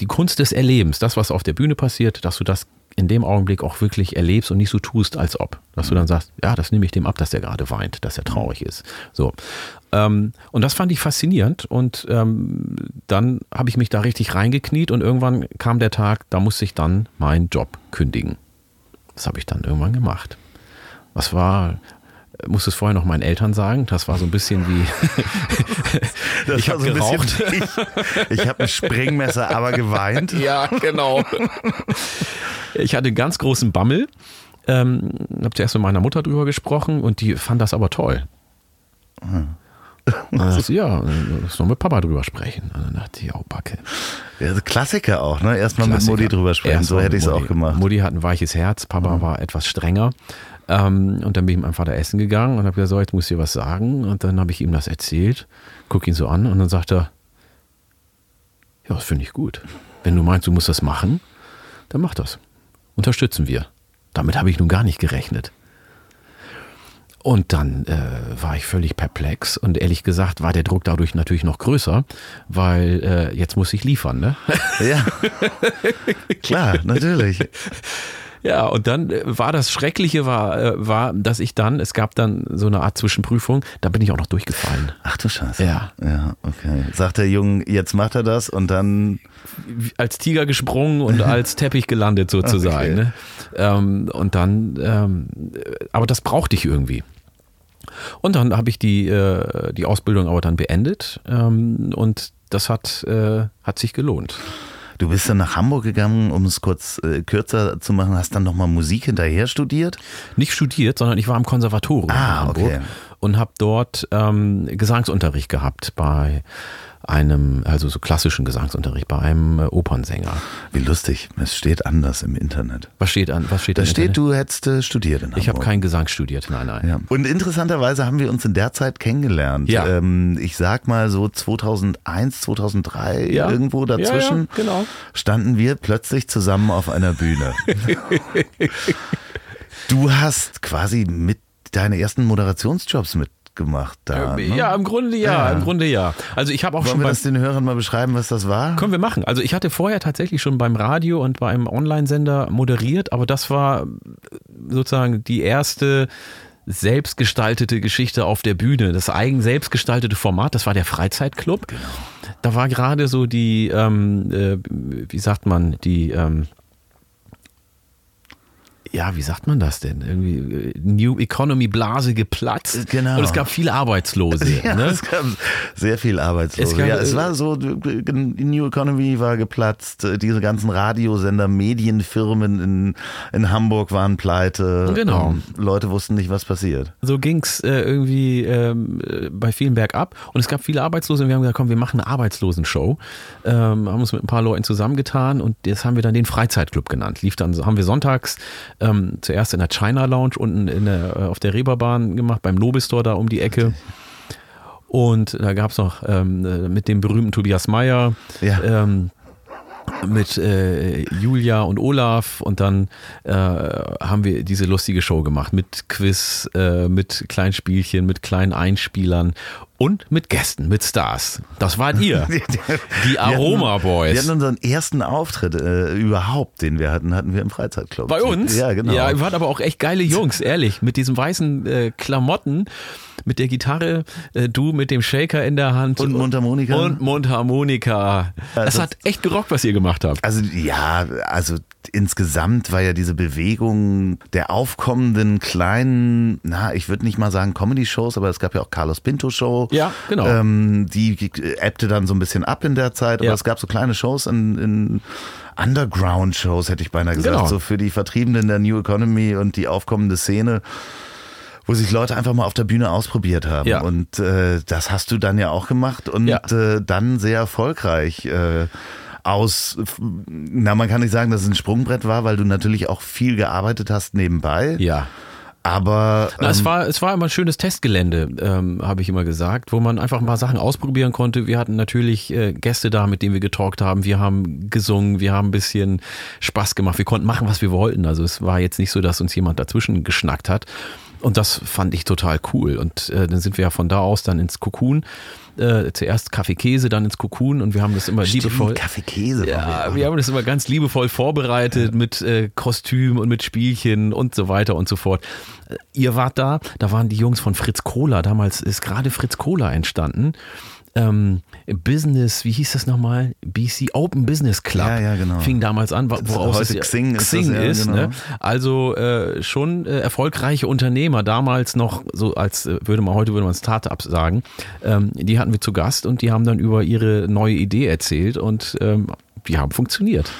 die Kunst des Erlebens, das, was auf der Bühne passiert, dass du das in dem Augenblick auch wirklich erlebst und nicht so tust, als ob. Dass du dann sagst, ja, das nehme ich dem ab, dass der gerade weint, dass er traurig ist. So. Ähm, und das fand ich faszinierend und ähm, dann habe ich mich da richtig reingekniet und irgendwann kam der Tag, da musste ich dann meinen Job kündigen. Das habe ich dann irgendwann gemacht. Was war, musste es vorher noch meinen Eltern sagen, das war so ein bisschen wie, [laughs] [laughs] Ich war hab ein geraucht. bisschen- Ich, ich habe ein Sprengmesser, aber geweint. [laughs] Ja, genau. ich hatte einen ganz großen Bammel. Ähm, habe zuerst mit meiner Mutter drüber gesprochen und die fand das aber toll. Dachte ich, ja, lass noch mit Papa drüber sprechen. Und dann dachte ich, oh Backe. Ja, also Klassiker auch, ne? Erstmal mit Klassiker. Mutti drüber sprechen, Erst so hätte mit ich es auch gemacht. Mhm. Mutti hat ein weiches Herz, Papa war etwas strenger. Ähm, und dann bin ich mit meinem Vater essen gegangen und habe gesagt, so, jetzt muss ich dir was sagen. Und dann habe ich ihm das erzählt, guck ihn so an und dann sagt er, ja, das finde ich gut. Wenn du meinst, du musst das machen, dann mach das. Unterstützen wir. Damit habe ich nun gar nicht gerechnet. Und dann äh, war ich völlig perplex und ehrlich gesagt war der Druck dadurch natürlich noch größer, weil äh, jetzt muss ich liefern, ne? Ja, [laughs] klar, natürlich. Ja, und dann äh, war das Schreckliche war, äh, war, dass ich dann, es gab dann so eine Art Zwischenprüfung, da bin ich auch noch durchgefallen. Ach du Scheiße. Ja. Ja, okay. Sagt der Junge, jetzt macht er das und dann, Als Tiger gesprungen und [laughs] als Teppich gelandet sozusagen. Okay. Ne? Ähm, und dann, ähm, äh, aber das brauchte ich irgendwie. Und dann habe ich die, äh, die Ausbildung aber dann beendet ähm, und das hat, äh, hat sich gelohnt. Du bist dann nach Hamburg gegangen, um es kurz äh, kürzer zu machen, hast dann nochmal Musik hinterher studiert? Nicht studiert, sondern ich war im Konservatorium Ah, in Hamburg okay. und habe dort ähm, Gesangsunterricht gehabt bei einem, also so klassischen Gesangsunterricht bei einem äh, Opernsänger. Wie lustig. Es steht anders im Internet. Was steht an? Was steht Da steht, Internet? du hättest äh, studiert in Ich habe Hamburg. keinen Gesang studiert, nein, nein. Ja. Und interessanterweise haben wir uns in der Zeit kennengelernt. Ja. Ähm, ich sag mal so 2001, 2003, Ja. irgendwo dazwischen, Ja, genau. standen wir plötzlich zusammen auf einer Bühne. [laughs] du hast quasi mit deine ersten Moderationsjobs mitgemacht da. Äh, ne? Ja, im Grunde ja, Ja. im Grunde ja. Also ich habe auch Wollen schon wir beim das den Hörern mal beschreiben, was das war? Können wir machen. Also ich hatte vorher tatsächlich schon beim Radio und bei einem Online-Sender moderiert, aber das war sozusagen die erste selbstgestaltete Geschichte auf der Bühne, das eigen selbstgestaltete Format, das war der Freizeitclub. Genau. Da war gerade so die, ähm, äh, wie sagt man, die, ähm, ja, wie sagt man das denn? Irgendwie äh, New Economy Blase geplatzt. Genau. Und es gab viele Arbeitslose. [laughs] Ja, ne? es gab sehr viel Arbeitslose. Es gab, ja, es äh, war so, die New Economy war geplatzt, äh, diese ganzen Radiosender, Medienfirmen in, in Hamburg waren pleite. Genau. Ähm, Leute wussten nicht, was passiert. So ging's äh, irgendwie ähm, äh, bei vielen bergab. Und es gab viele Arbeitslose und wir haben gesagt, komm, wir machen eine Arbeitslosenshow. Ähm, haben uns mit ein paar Leuten zusammengetan und das haben wir dann den Freizeitclub genannt. Lief dann, haben wir sonntags ähm, zuerst in der China Lounge unten in der, äh, auf der Reeperbahn gemacht, beim Nobistor da um die Ecke. Und da gab's noch ähm, äh, mit dem berühmten Tobias Meyer, Ja. ähm, mit äh, Julia und Olaf und dann äh, haben wir diese lustige Show gemacht mit Quiz, äh, mit kleinen Spielchen, mit kleinen Einspielern und mit Gästen, mit Stars. Das wart ihr. [laughs] Die Aroma Wir Boys. hatten unseren ersten Auftritt äh, überhaupt, den wir hatten, hatten wir im Freizeitclub. Bei uns? Ja, genau. Ja, ihr wart aber auch echt geile Jungs, ehrlich. Mit diesen weißen äh, Klamotten, mit der Gitarre, äh, du mit dem Shaker in der Hand. Und Mundharmonika. Und Mundharmonika. Das das- hat echt gerockt, was ihr gemacht habt. Also ja, also insgesamt war ja diese Bewegung der aufkommenden kleinen, na, ich würde nicht mal sagen Comedy-Shows, aber es gab ja auch Carlos Pinto Show. Ja, genau. Ähm, die ebbte dann so ein bisschen ab in der Zeit, aber Ja. es gab so kleine Shows in, in Underground-Shows, hätte ich beinahe gesagt, Genau. so für die Vertriebenen der New Economy und die aufkommende Szene wo sich Leute einfach mal auf der Bühne ausprobiert haben. Ja. Und äh, das hast du dann ja auch gemacht und Ja. äh, dann sehr erfolgreich. Äh, aus, na, man kann nicht sagen, dass es ein Sprungbrett war, weil du natürlich auch viel gearbeitet hast nebenbei. Ja. Aber Na, es, ähm, war, es war immer ein schönes Testgelände, ähm, habe ich immer gesagt, wo man einfach ein paar Sachen ausprobieren konnte. Wir hatten natürlich äh, Gäste da, mit denen wir getalkt haben. Wir haben gesungen, wir haben ein bisschen Spaß gemacht. Wir konnten machen, was wir wollten. Also es war jetzt nicht so, dass uns jemand dazwischen geschnackt hat. Und das fand ich total cool. Und äh, dann sind wir ja von da aus dann ins Cocoon. Äh, zuerst Kaffee Käse, dann ins Cocoon und wir haben das immer stimmt, liebevoll. Kaffee Käse. Ja, war wir haben das immer ganz liebevoll vorbereitet mit äh, Kostüm und mit Spielchen und so weiter und so fort. Äh, Ihr wart da, da waren die Jungs von Fritz Kohler. Damals ist gerade Fritz Kohler entstanden. Ähm, Business, wie hieß das nochmal? BC Open Business Club. Ja, ja, genau. Fing damals an, woraus Heute es Xing ist Xing das, ja, ist. genau. ne? Also äh, schon äh, erfolgreiche Unternehmer, damals noch so als äh, würde man heute würde man Startups sagen. Ähm, die hatten wir zu Gast und die haben dann über ihre neue Idee erzählt und ähm, die haben funktioniert.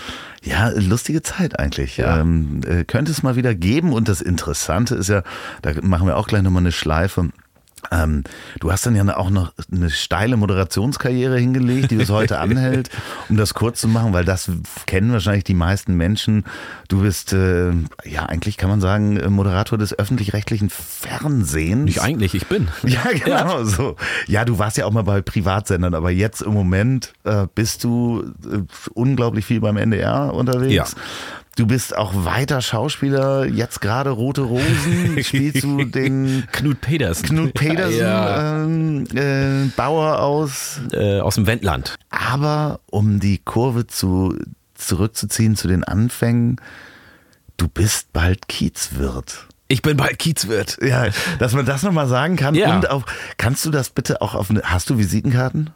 Ja, lustige Zeit eigentlich. Ja. Ähm, äh, könnte es mal wieder geben. Und das Interessante ist ja, da machen wir auch gleich nochmal eine Schleife. Ähm, du hast dann ja auch noch eine steile Moderationskarriere hingelegt, die bis heute [laughs] anhält. Um das kurz zu machen, weil das kennen wahrscheinlich die meisten Menschen. Du bist, äh, ja, eigentlich kann man sagen, äh, Moderator des öffentlich-rechtlichen Fernsehens. Nicht eigentlich, ich bin. [laughs] Ja, genau so. Ja, du warst ja auch mal bei Privatsendern, aber jetzt im Moment äh, bist du äh, unglaublich viel beim NDR unterwegs. Ja. Du bist auch weiter Schauspieler, jetzt gerade Rote Rosen, [laughs] spielst du den Knut Pedersen. Knut Pedersen, Ja. ähm, äh, Bauer aus. Äh, aus dem Wendland. Aber um die Kurve zu, zurückzuziehen zu den Anfängen, du bist bald Kiezwirt. Ich bin bald Kiezwirt. Ja, dass man das nochmal sagen kann. Ja. Und auch, kannst du das bitte auch auf eine, hast du Visitenkarten?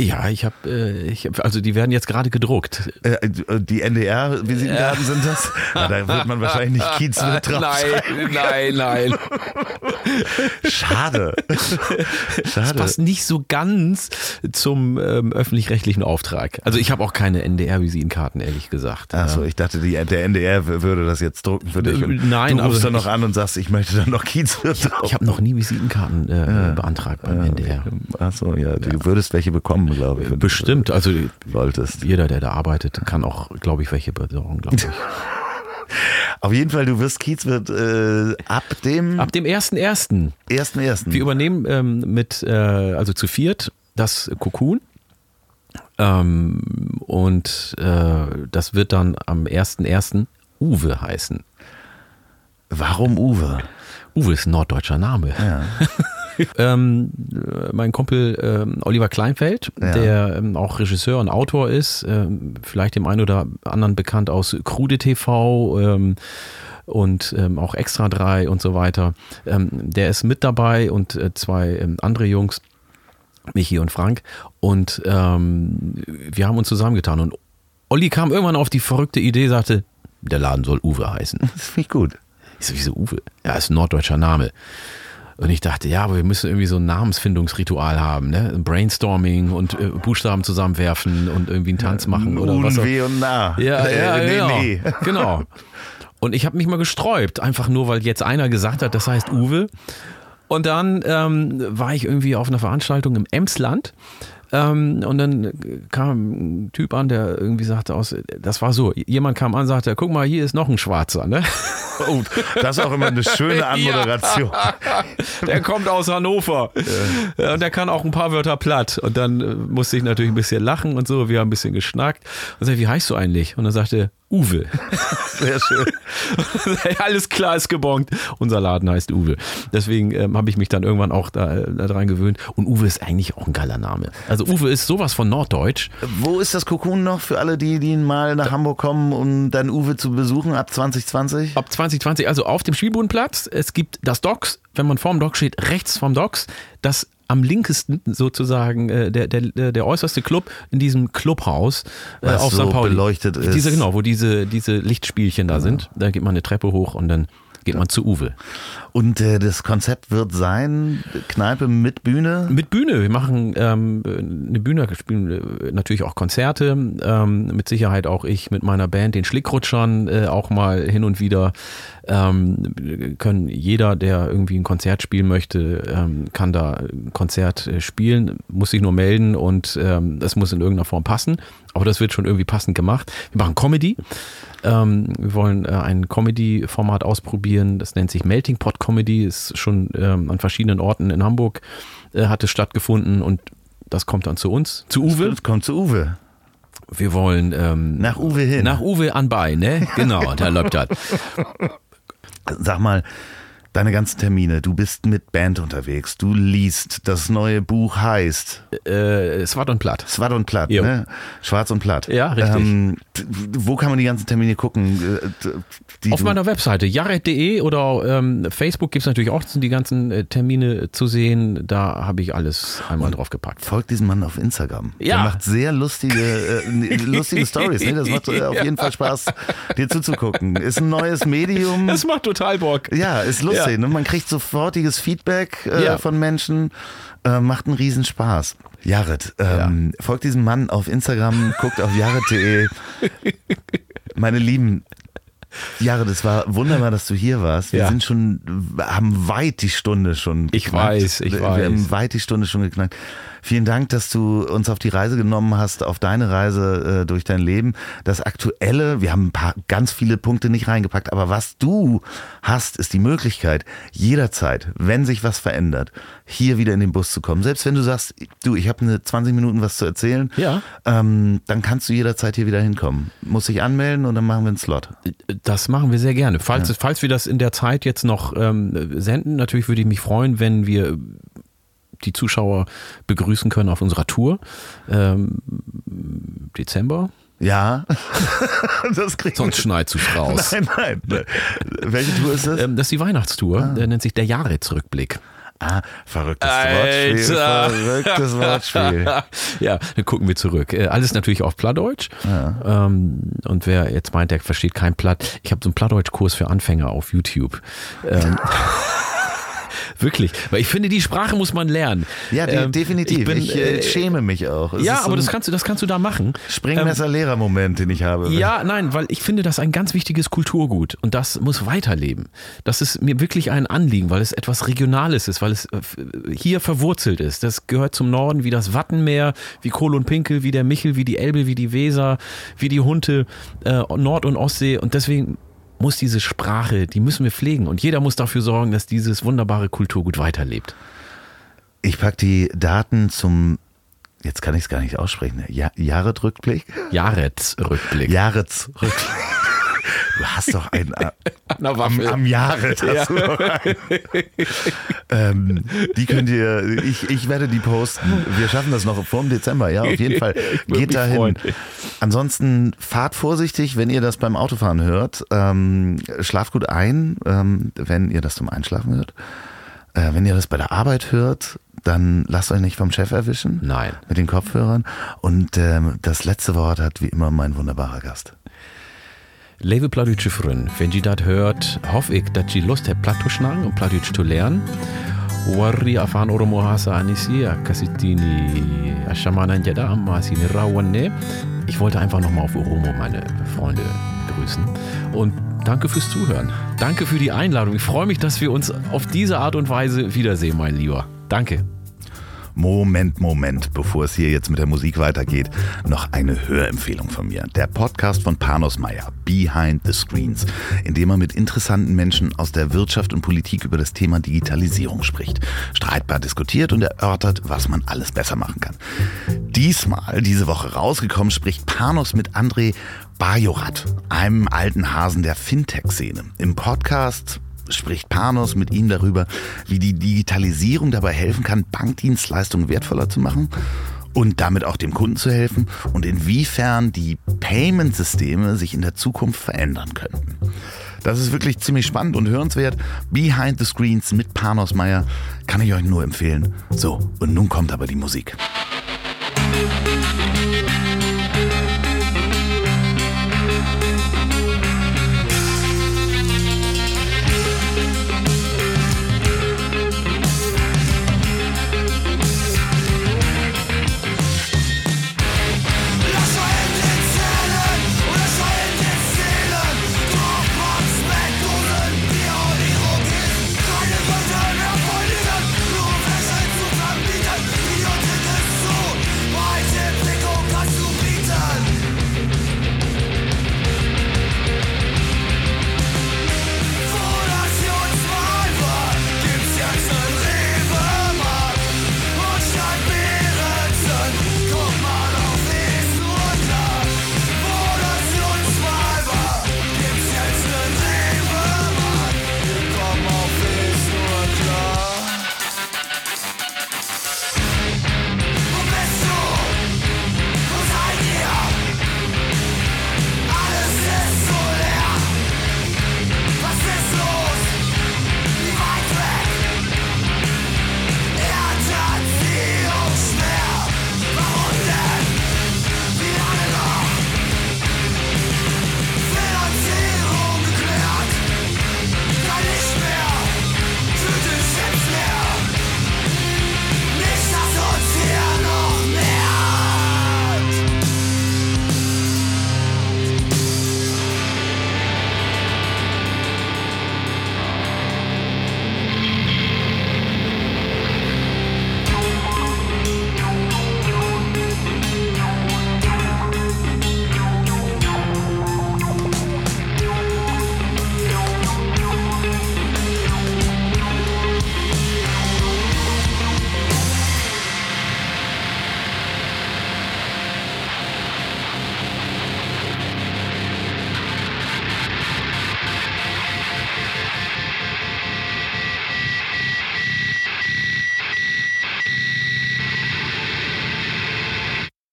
Ja, ich habe, äh, ich hab, also die werden jetzt gerade gedruckt. Äh, die NDR-Visitenkarten sind das? Ja, da wird man wahrscheinlich nicht Kiezwirt [laughs] drauf nein, nein, nein. Schade. Das Schade. passt nicht so ganz zum ähm, öffentlich-rechtlichen Auftrag. Also ich habe auch keine NDR-Visitenkarten, ehrlich gesagt. Achso, ich dachte, die, der NDR würde das jetzt drucken für dich. Und Nein, du rufst aber dann noch an und sagst, ich möchte dann noch Kiezwirt drauf. Ich habe noch nie Visitenkarten äh, beantragt beim NDR. Achso, ja, du würdest welche bekommen bekommen, glaube ich. Bestimmt. Also Wolltest. jeder, der da arbeitet, kann auch, glaube ich, welche besorgen, glaube ich. [laughs] Auf jeden Fall, du wirst Kiezwirt äh, ab dem Ab dem 1.1. 1.1. Wir übernehmen ähm, mit, äh, also zu viert, das Cocoon. Ähm, und äh, das wird dann am 1.1. Uwe heißen. Warum Uwe? Uwe ist ein norddeutscher Name. Ja. [laughs] [laughs] ähm, äh, mein Kumpel ähm, Oliver Kleinfeld, Ja. der ähm, auch Regisseur und Autor ist, ähm, vielleicht dem einen oder anderen bekannt aus Krude TV ähm, und ähm, auch Extra 3 und so weiter. Der ist mit dabei und äh, zwei andere Jungs, Michi und Frank. Und wir haben uns zusammengetan. Und Olli kam irgendwann auf die verrückte Idee, sagte, der Laden soll Uwe heißen. Das finde ich gut. Ich so, wieso Uwe? Ja, ist ein norddeutscher Name. Und ich dachte, ja, aber wir müssen irgendwie so ein Namensfindungsritual haben, ne? Brainstorming und äh, Buchstaben zusammenwerfen und irgendwie einen Tanz machen oder was auch und Na. ja, ja, Äh, nee, genau. nee. [laughs] genau. Und ich habe mich mal gesträubt, einfach nur, weil jetzt einer gesagt hat, das heißt Uwe. Und dann ähm, war ich irgendwie auf einer Veranstaltung im Emsland. Ähm, und dann kam ein Typ an, der irgendwie sagte aus, das war so, jemand kam an und sagte, guck mal, hier ist noch ein Schwarzer, ne? [laughs] [laughs] Oh, das ist auch immer eine schöne [laughs] Anmoderation. [laughs] Der kommt aus Hannover. Ja, Und der kann auch ein paar Wörter platt. Und dann äh, musste ich natürlich ein bisschen lachen und so. Wir haben ein bisschen geschnackt. Und sagte, wie heißt du eigentlich? Und dann sagte Uwe. [laughs] Sehr schön. [laughs] Alles klar ist gebongt. Unser Laden heißt Uwe. Deswegen ähm, habe ich mich dann irgendwann auch da, äh, da dran gewöhnt. Und Uwe ist eigentlich auch ein geiler Name. Also Uwe ist sowas von Norddeutsch. Wo ist das Cocoon noch für alle, die, die mal nach Hamburg kommen, um dann Uwe zu besuchen ab 2020? Ab 2020, also auf dem Spielbodenplatz. Es gibt das Docks, wenn man vorm Dock steht, rechts vom Docks, das am linkesten sozusagen äh, der, der, der der äußerste Club in diesem Clubhaus äh, Was auf so St. Pauli. beleuchtet ist. Diese, genau, wo diese, diese Lichtspielchen da sind. Da geht man eine Treppe hoch und dann geht man zu Uwe. Und äh, das Konzept wird sein, Kneipe mit Bühne. Mit Bühne. Wir machen ähm, eine Bühne, spielen äh, natürlich auch Konzerte. Ähm, mit Sicherheit auch ich mit meiner Band, den Schlickrutschern, äh, auch mal hin und wieder. Ähm, können jeder, der irgendwie ein Konzert spielen möchte, ähm, kann da ein Konzert äh, spielen, muss sich nur melden und ähm, das muss in irgendeiner Form passen. Aber das wird schon irgendwie passend gemacht. Wir machen Comedy. Ähm, wir wollen äh, ein Comedy-Format ausprobieren. Das nennt sich Melting Pot Comedy. Ist schon ähm, an verschiedenen Orten in Hamburg äh, hat es stattgefunden und das kommt dann zu uns, zu Uwe. Das kommt zu Uwe. Wir wollen ähm, Nach Uwe hin. nach Uwe anbei, ne? Genau, da [laughs] läuft das. Sag mal, deine ganzen Termine, du bist mit Band unterwegs, du liest, das neue Buch heißt Äh, Swat und Platt. Swart und Platt, Jo. ne? Schwarz und Platt. Ja, richtig. Ähm, wo kann man die ganzen Termine gucken? Äh, Auf meiner Webseite jared.de oder ähm, Facebook gibt es natürlich auch die ganzen äh, Termine zu sehen. Da habe ich alles einmal drauf gepackt. Folgt diesem Mann auf Instagram. Ja. Der macht sehr lustige, äh, [laughs] lustige Stories. Ne? Das macht äh, auf jeden Fall Spaß, dir zuzugucken. Ist ein neues Medium. [laughs] Das macht total Bock. Ja, ist lustig. Ja. Ne? Man kriegt sofortiges Feedback äh, von Menschen. Äh, macht einen Riesenspaß. Jared, ähm, folgt diesem Mann auf Instagram, guckt auf jared.de. [laughs] Meine Lieben, Jared, es war wunderbar, dass du hier warst. Wir Ja. sind schon, haben weit die Stunde schon Ich geknackt. weiß, ich Wir weiß. haben weit die Stunde schon geknackt. Vielen Dank, dass du uns auf die Reise genommen hast, auf deine Reise äh, durch dein Leben. Das Aktuelle, wir haben ein paar ganz viele Punkte nicht reingepackt, aber was du hast, ist die Möglichkeit, jederzeit, wenn sich was verändert, hier wieder in den Bus zu kommen. Selbst wenn du sagst, du, ich habe eine 20 Minuten was zu erzählen, Ja. ähm, dann kannst du jederzeit hier wieder hinkommen. Muss dich anmelden und dann machen wir einen Slot. Das machen wir sehr gerne. Falls, falls wir das in der Zeit jetzt noch ähm, senden, natürlich würde ich mich freuen, wenn wir die Zuschauer begrüßen können auf unserer Tour. Ähm, Dezember. Ja, [laughs] das kriegt Sonst schneidest du raus. Nein, nein. Welche Tour ist das? Ähm, das ist die Weihnachtstour. Der nennt sich der Jahresrückblick. Ah, verrücktes Wortspiel. Verrücktes [laughs] Wortspiel. ja, dann gucken wir zurück. Äh, Alles natürlich auf Plattdeutsch. Ähm, und wer jetzt meint, der versteht kein Platt, ich habe so einen Plattdeutsch-Kurs für Anfänger auf YouTube. [laughs] Ähm, Wirklich. Weil ich finde, die Sprache muss man lernen. Ja, de Ähm, definitiv. Ich, bin, ich äh, äh, schäme mich auch. Es ja, aber das kannst, du, das kannst du da machen. Springmesser-Lehrer-Moment, den ich habe. Ja, nein, weil ich finde das ein ganz wichtiges Kulturgut und das muss weiterleben. Das ist mir wirklich ein Anliegen, weil es etwas Regionales ist, weil es äh, hier verwurzelt ist. Das gehört zum Norden wie das Wattenmeer, wie Kohl und Pinkel, wie der Michel, wie die Elbe, wie die Weser, wie die Hunte, äh, Nord- und Ostsee und deswegen muss diese Sprache, die müssen wir pflegen und jeder muss dafür sorgen, dass dieses wunderbare Kulturgut weiterlebt. Ich packe die Daten zum, jetzt kann ich es gar nicht aussprechen, ja Jahresrückblick? Jahresrückblick. Jahresrückblick. Du hast doch einen äh, [laughs] am, am Jahre. Einen. ähm, die könnt ihr, ich, ich werde die posten. Wir schaffen das noch vor dem Dezember, ja, auf jeden Fall. [laughs] Geht dahin. freuen. Ansonsten fahrt vorsichtig, wenn ihr das beim Autofahren hört. Ähm, schlaft gut ein, ähm, wenn ihr das zum Einschlafen hört. Äh, wenn ihr das bei der Arbeit hört, dann lasst euch nicht vom Chef erwischen. Nein. Mit den Kopfhörern. Und ähm, das letzte Wort hat wie immer mein wunderbarer Gast. Lieve Plattdeutsche Freunde, wenn ihr das hört, hoffe ich, dass ihr Lust habt, Platt zu und Plattdeutsch zu lernen. Warri afaan Oromoo haasa'anii si akkasittiin Ashamanan jedha amma isin raawwanne. Ich wollte einfach nochmal auf Oromo meine Freunde grüßen. Und danke fürs Zuhören. Danke für die Einladung. Ich freue mich, dass wir uns auf diese Art und Weise wiedersehen, mein Lieber. Danke. Moment, Moment, bevor es hier jetzt mit der Musik weitergeht, noch eine Hörempfehlung von mir. Der Podcast von Panos Meyer, Behind the Screens, in dem er mit interessanten Menschen aus der Wirtschaft und Politik über das Thema Digitalisierung spricht, streitbar diskutiert und erörtert, was man alles besser machen kann. Diesmal, diese Woche rausgekommen, spricht Panos mit André Bajorat, einem alten Hasen der Fintech-Szene. Im Podcast spricht Panos mit ihm darüber, wie die Digitalisierung dabei helfen kann, Bankdienstleistungen wertvoller zu machen und damit auch dem Kunden zu helfen und inwiefern die Payment-Systeme sich in der Zukunft verändern könnten. Das ist wirklich ziemlich spannend und hörenswert. Behind the Screens mit Panos Meyer kann ich euch nur empfehlen. So, und nun kommt aber die Musik. Musik